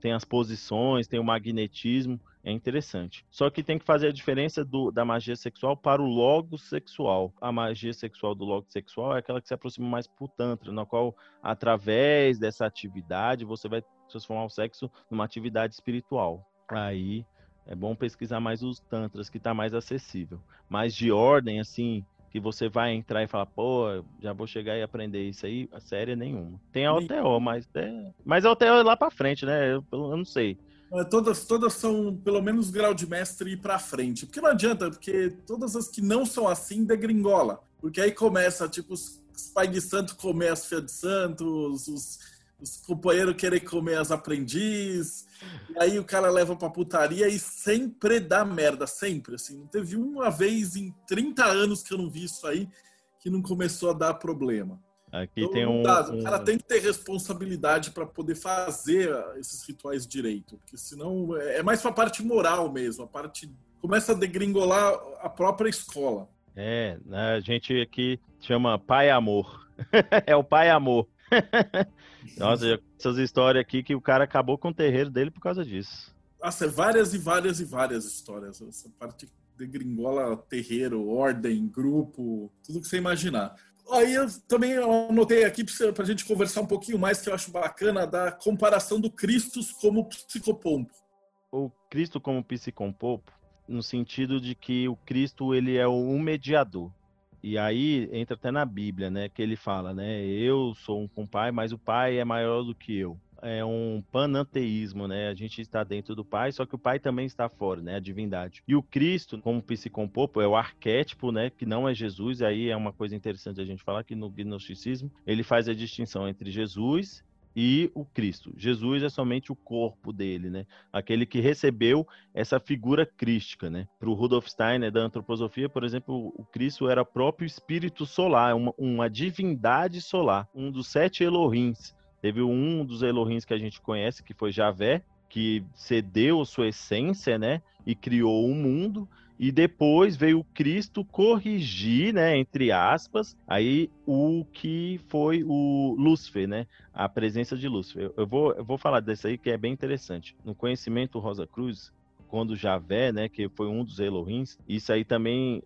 Tem as posições, tem o magnetismo, é interessante. Só que tem que fazer a diferença do, da magia sexual para o logo sexual. A magia sexual do logo sexual é aquela que se aproxima mais pro tantra, na qual através dessa atividade você vai transformar o sexo numa atividade espiritual. Aí é bom pesquisar mais os tantras que está mais acessível. Mas de ordem assim, que você vai entrar e falar, pô, já vou chegar e aprender isso aí, a série é nenhuma. Tem a OTO, mas é, mas a OTO é lá para frente, né? Eu, eu não sei. É, todas, todas são pelo menos grau de mestre para frente. Porque não adianta, porque todas as que não são assim degringola. Porque aí começa, tipo, os, os pai de santo comer as filhas de santos, os, os companheiros querem comer as aprendiz, e aí o cara leva pra putaria e sempre dá merda, sempre, assim. Não teve uma vez em 30 anos que eu não vi isso aí que não começou a dar problema. Aqui então, tem um, dá, O cara tem que ter responsabilidade para poder fazer esses rituais direito, porque senão é, é mais pra parte moral mesmo, a parte começa a degringolar a própria escola. É, né, a gente aqui chama pai amor. [laughs] é o pai amor. [laughs] Nossa, essas histórias aqui que o cara acabou com o terreiro dele por causa disso. Nossa, é várias e várias e várias histórias. Essa parte de gringola, terreiro, ordem, grupo, tudo que você imaginar. Aí eu também anotei aqui para a gente conversar um pouquinho mais, que eu acho bacana, da comparação do Cristo como psicopompo. O Cristo como psicopompo, no sentido de que o Cristo ele é um mediador. E aí entra até na Bíblia, né? Que ele fala, né? Eu sou um com pai, mas o pai é maior do que eu. É um pananteísmo, né? A gente está dentro do pai, só que o pai também está fora, né? A divindade. E o Cristo, como psicompopo, é o arquétipo, né? Que não é Jesus. Aí é uma coisa interessante a gente falar que no gnosticismo ele faz a distinção entre Jesus e o Cristo. Jesus é somente o corpo dele, né? Aquele que recebeu essa figura crística, né? Para o Rudolf Steiner da antroposofia, por exemplo, o Cristo era próprio espírito solar, uma, uma divindade solar, um dos sete Elohims. Teve um dos Elohims que a gente conhece, que foi Javé, que cedeu sua essência, né? E criou o um mundo e depois veio Cristo corrigir, né, entre aspas, aí o que foi o Lúcifer, né, a presença de Lúcifer. Eu vou, eu vou falar desse aí que é bem interessante. No conhecimento Rosa Cruz, quando Javé, né, que foi um dos Elohims, isso aí também,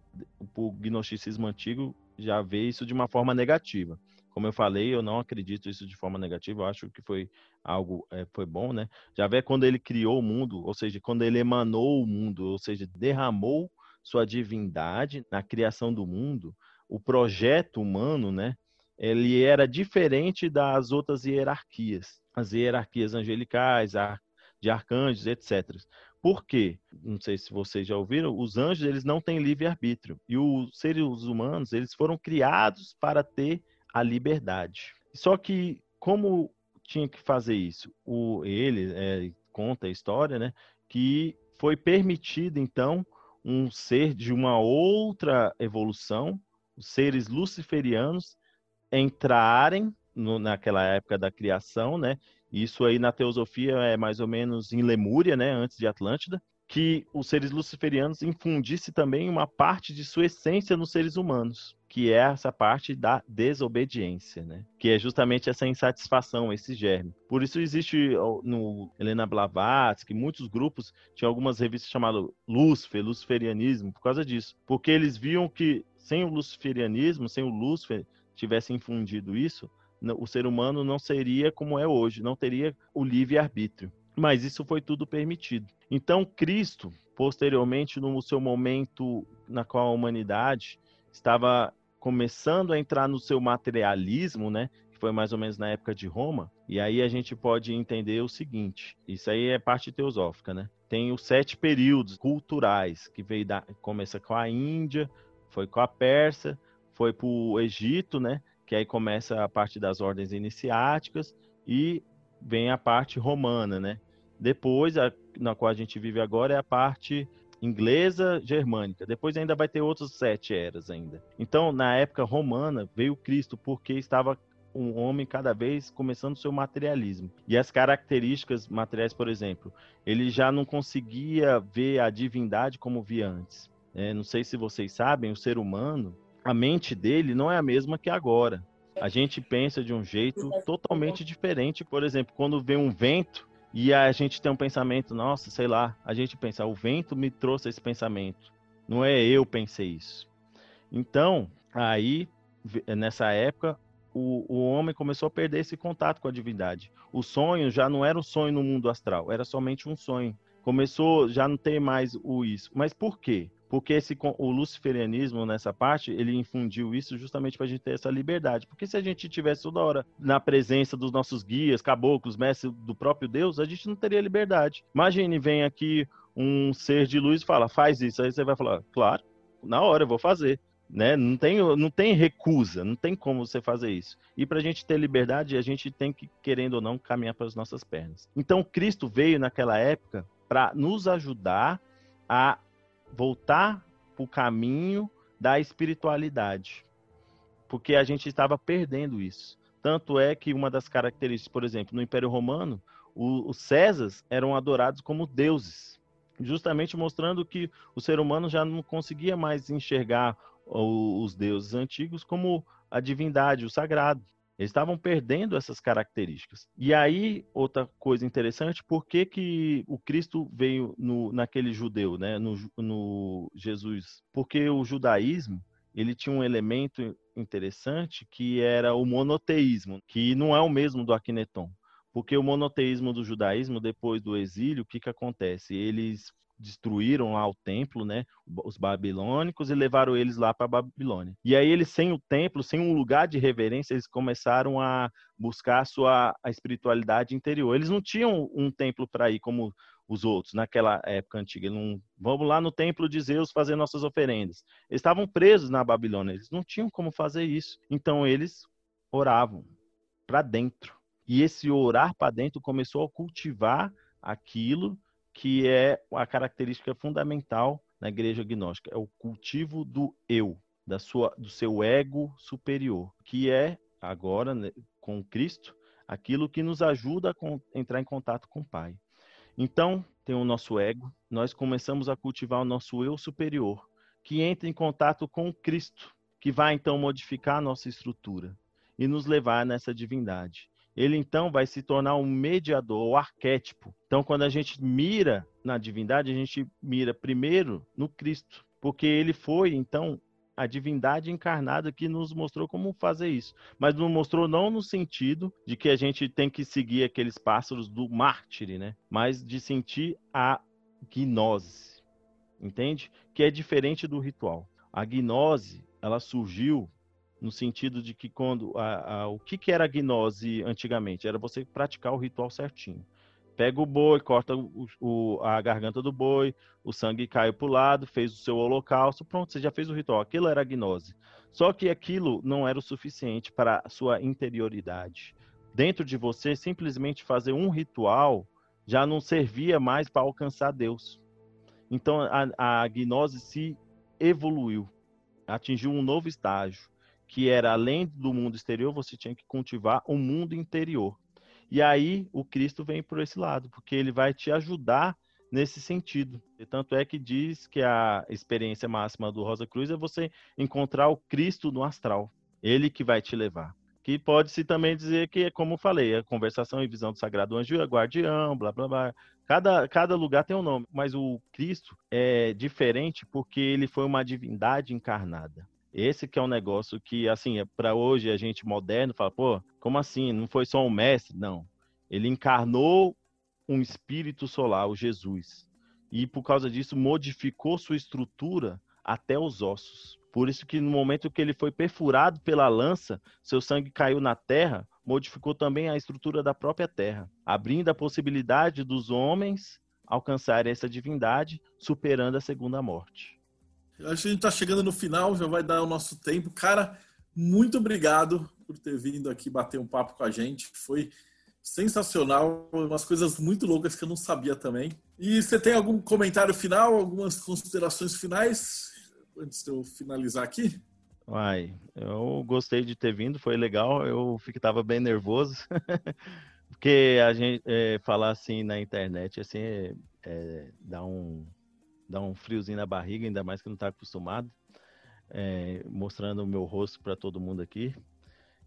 o gnosticismo antigo já vê isso de uma forma negativa. Como eu falei, eu não acredito isso de forma negativa, eu acho que foi algo, é, foi bom, né? Javé, quando ele criou o mundo, ou seja, quando ele emanou o mundo, ou seja, derramou sua divindade na criação do mundo, o projeto humano, né? Ele era diferente das outras hierarquias, as hierarquias angelicais, de arcanjos, etc. Por quê? Não sei se vocês já ouviram, os anjos eles não têm livre-arbítrio. E os seres humanos, eles foram criados para ter a liberdade. Só que, como tinha que fazer isso? O, ele é, conta a história, né? Que foi permitido, então, um ser de uma outra evolução, os seres luciferianos, entrarem no, naquela época da criação, né? Isso aí na teosofia é mais ou menos em Lemúria, né, antes de Atlântida, que os seres luciferianos infundissem também uma parte de sua essência nos seres humanos, que é essa parte da desobediência, né? Que é justamente essa insatisfação, esse germe. Por isso existe no Helena Blavatsky, muitos grupos tinham algumas revistas chamadas Lúcifer, Luciferianismo, por causa disso, porque eles viam que sem o luciferianismo, sem o Lúcifer tivesse infundido isso, o ser humano não seria como é hoje, não teria o livre-arbítrio. Mas isso foi tudo permitido. Então, Cristo, posteriormente, no seu momento na qual a humanidade estava começando a entrar no seu materialismo, né? Que foi mais ou menos na época de Roma. E aí a gente pode entender o seguinte: isso aí é parte teosófica, né? Tem os sete períodos culturais que veio da começa com a Índia, foi com a Pérsia, foi para o Egito, né? que aí começa a parte das ordens iniciáticas e vem a parte romana, né? Depois, a, na qual a gente vive agora, é a parte inglesa germânica. Depois ainda vai ter outras sete eras ainda. Então, na época romana, veio Cristo porque estava um homem cada vez começando o seu materialismo. E as características materiais, por exemplo, ele já não conseguia ver a divindade como via antes. É, não sei se vocês sabem, o ser humano, a mente dele não é a mesma que agora. A gente pensa de um jeito totalmente diferente. Por exemplo, quando vem um vento e a gente tem um pensamento, nossa, sei lá, a gente pensa, o vento me trouxe esse pensamento. Não é eu pensei isso. Então, aí, nessa época, o, o homem começou a perder esse contato com a divindade. O sonho já não era um sonho no mundo astral, era somente um sonho. Começou já não ter mais o isso. Mas por quê? Porque esse, o luciferianismo nessa parte, ele infundiu isso justamente para a gente ter essa liberdade. Porque se a gente tivesse toda hora na presença dos nossos guias, caboclos, mestres do próprio Deus, a gente não teria liberdade. Imagine, vem aqui um ser de luz e fala, faz isso. Aí você vai falar, claro, na hora eu vou fazer. Né? Não, tem, não tem recusa, não tem como você fazer isso. E para a gente ter liberdade, a gente tem que, querendo ou não, caminhar para as nossas pernas. Então, Cristo veio naquela época para nos ajudar a voltar para o caminho da espiritualidade, porque a gente estava perdendo isso. Tanto é que uma das características, por exemplo, no Império Romano, os Césares eram adorados como deuses, justamente mostrando que o ser humano já não conseguia mais enxergar os deuses antigos como a divindade, o sagrado. Eles estavam perdendo essas características. E aí, outra coisa interessante, por que, que o Cristo veio no, naquele judeu, né? no, no Jesus? Porque o judaísmo, ele tinha um elemento interessante que era o monoteísmo, que não é o mesmo do Aquineton. Porque o monoteísmo do judaísmo, depois do exílio, o que, que acontece? Eles destruíram lá o templo, né, os babilônicos e levaram eles lá para Babilônia. E aí eles sem o templo, sem um lugar de reverência, eles começaram a buscar a sua a espiritualidade interior. Eles não tinham um templo para ir como os outros naquela época antiga. Não, vamos lá no templo de Zeus fazer nossas oferendas. Eles estavam presos na Babilônia, eles não tinham como fazer isso. Então eles oravam para dentro. E esse orar para dentro começou a cultivar aquilo que é a característica fundamental na igreja gnóstica, é o cultivo do eu, da sua, do seu ego superior, que é agora né, com Cristo aquilo que nos ajuda a entrar em contato com o Pai. Então, tem o nosso ego, nós começamos a cultivar o nosso eu superior, que entra em contato com Cristo, que vai então modificar a nossa estrutura e nos levar nessa divindade. Ele então vai se tornar um mediador, o arquétipo. Então, quando a gente mira na divindade, a gente mira primeiro no Cristo, porque ele foi, então, a divindade encarnada que nos mostrou como fazer isso. Mas nos mostrou não no sentido de que a gente tem que seguir aqueles pássaros do mártir, né? Mas de sentir a gnose, entende? Que é diferente do ritual. A gnose, ela surgiu no sentido de que quando a, a, o que, que era a gnose antigamente? Era você praticar o ritual certinho. Pega o boi corta o, o, a garganta do boi o sangue cai para o lado fez o seu holocausto pronto você já fez o ritual. Aquilo era a gnose. Só que aquilo não era o suficiente para a sua interioridade. Dentro de você simplesmente fazer um ritual já não servia mais para alcançar Deus. Então a, a gnose se evoluiu atingiu um novo estágio que era além do mundo exterior, você tinha que cultivar o mundo interior. E aí o Cristo vem por esse lado, porque ele vai te ajudar nesse sentido. E tanto é que diz que a experiência máxima do Rosa Cruz é você encontrar o Cristo no astral. Ele que vai te levar. Que pode-se também dizer que, como falei, a conversação e visão do Sagrado Anjo guardião, blá blá blá. Cada, cada lugar tem um nome, mas o Cristo é diferente porque ele foi uma divindade encarnada. Esse que é um negócio que, assim, é para hoje a gente moderno fala, pô, como assim? Não foi só um mestre? Não. Ele encarnou um espírito solar, o Jesus. E por causa disso modificou sua estrutura até os ossos. Por isso que no momento que ele foi perfurado pela lança, seu sangue caiu na terra, modificou também a estrutura da própria terra, abrindo a possibilidade dos homens alcançarem essa divindade, superando a segunda morte. Acho que a gente está chegando no final, já vai dar o nosso tempo. Cara, muito obrigado por ter vindo aqui bater um papo com a gente. Foi sensacional, umas coisas muito loucas que eu não sabia também. E você tem algum comentário final, algumas considerações finais antes de eu finalizar aqui? Uai, eu gostei de ter vindo, foi legal. Eu estava bem nervoso, [laughs] porque a gente é, falar assim na internet assim é, é, dá um dá um friozinho na barriga, ainda mais que não está acostumado, é, mostrando o meu rosto para todo mundo aqui.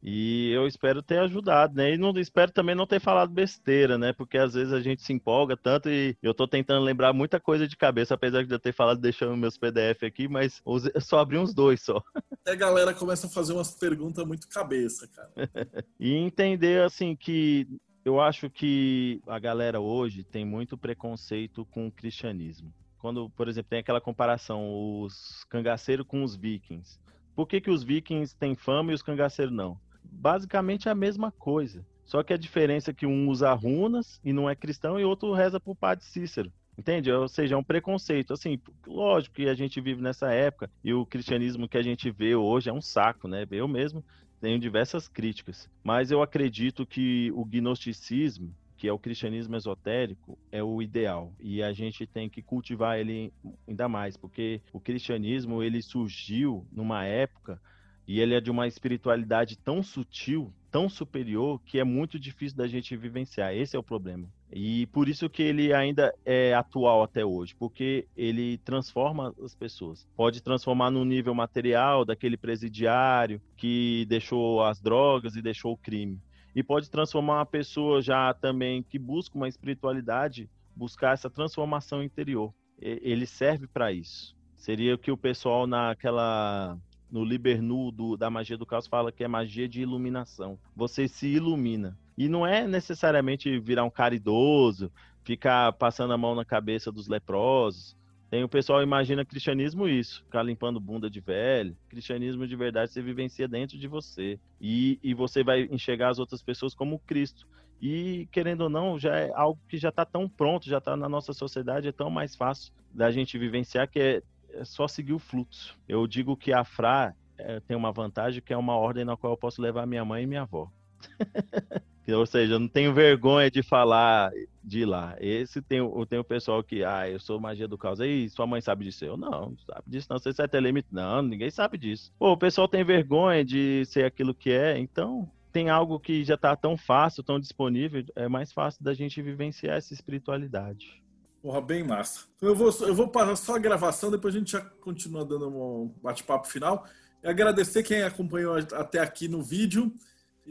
E eu espero ter ajudado, né? E não espero também não ter falado besteira, né? Porque às vezes a gente se empolga tanto e eu tô tentando lembrar muita coisa de cabeça, apesar de eu ter falado deixando meus PDF aqui, mas eu só abri uns dois só. [laughs] Até a galera começa a fazer umas perguntas muito cabeça, cara. [laughs] e entender assim que eu acho que a galera hoje tem muito preconceito com o cristianismo quando, por exemplo, tem aquela comparação, os cangaceiros com os vikings. Por que, que os vikings têm fama e os cangaceiros não? Basicamente é a mesma coisa. Só que a diferença é que um usa runas e não é cristão e outro reza pro padre Cícero. Entende? Ou seja, é um preconceito. Assim, lógico que a gente vive nessa época e o cristianismo que a gente vê hoje é um saco, né? Eu mesmo tenho diversas críticas. Mas eu acredito que o gnosticismo que é o cristianismo esotérico, é o ideal. E a gente tem que cultivar ele ainda mais, porque o cristianismo ele surgiu numa época e ele é de uma espiritualidade tão sutil, tão superior, que é muito difícil da gente vivenciar. Esse é o problema. E por isso que ele ainda é atual até hoje, porque ele transforma as pessoas. Pode transformar no nível material daquele presidiário que deixou as drogas e deixou o crime e pode transformar uma pessoa já também que busca uma espiritualidade, buscar essa transformação interior. Ele serve para isso. Seria o que o pessoal naquela no Libernu do, da magia do caos fala que é magia de iluminação. Você se ilumina. E não é necessariamente virar um caridoso, ficar passando a mão na cabeça dos leprosos, tem o pessoal imagina cristianismo isso, ficar limpando bunda de velho. Cristianismo de verdade você vivencia dentro de você. E, e você vai enxergar as outras pessoas como Cristo. E, querendo ou não, já é algo que já está tão pronto, já está na nossa sociedade, é tão mais fácil da gente vivenciar que é, é só seguir o fluxo. Eu digo que a Fra é, tem uma vantagem que é uma ordem na qual eu posso levar minha mãe e minha avó. [laughs] Ou seja, eu não tenho vergonha de falar de lá. Esse tem, tem o pessoal que, ah, eu sou magia do caos. Aí, sua mãe sabe disso? Eu não, sabe disso, não. Você é telemite? Não, ninguém sabe disso. Pô, o pessoal tem vergonha de ser aquilo que é, então tem algo que já está tão fácil, tão disponível, é mais fácil da gente vivenciar essa espiritualidade. Porra, bem massa. Então eu vou, eu vou passar só a gravação, depois a gente já continua dando um bate-papo final. E agradecer quem acompanhou até aqui no vídeo.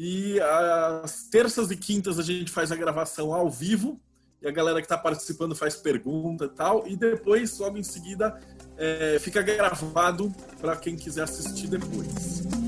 E às terças e quintas a gente faz a gravação ao vivo. E a galera que está participando faz pergunta e tal. E depois, logo em seguida, é, fica gravado para quem quiser assistir depois.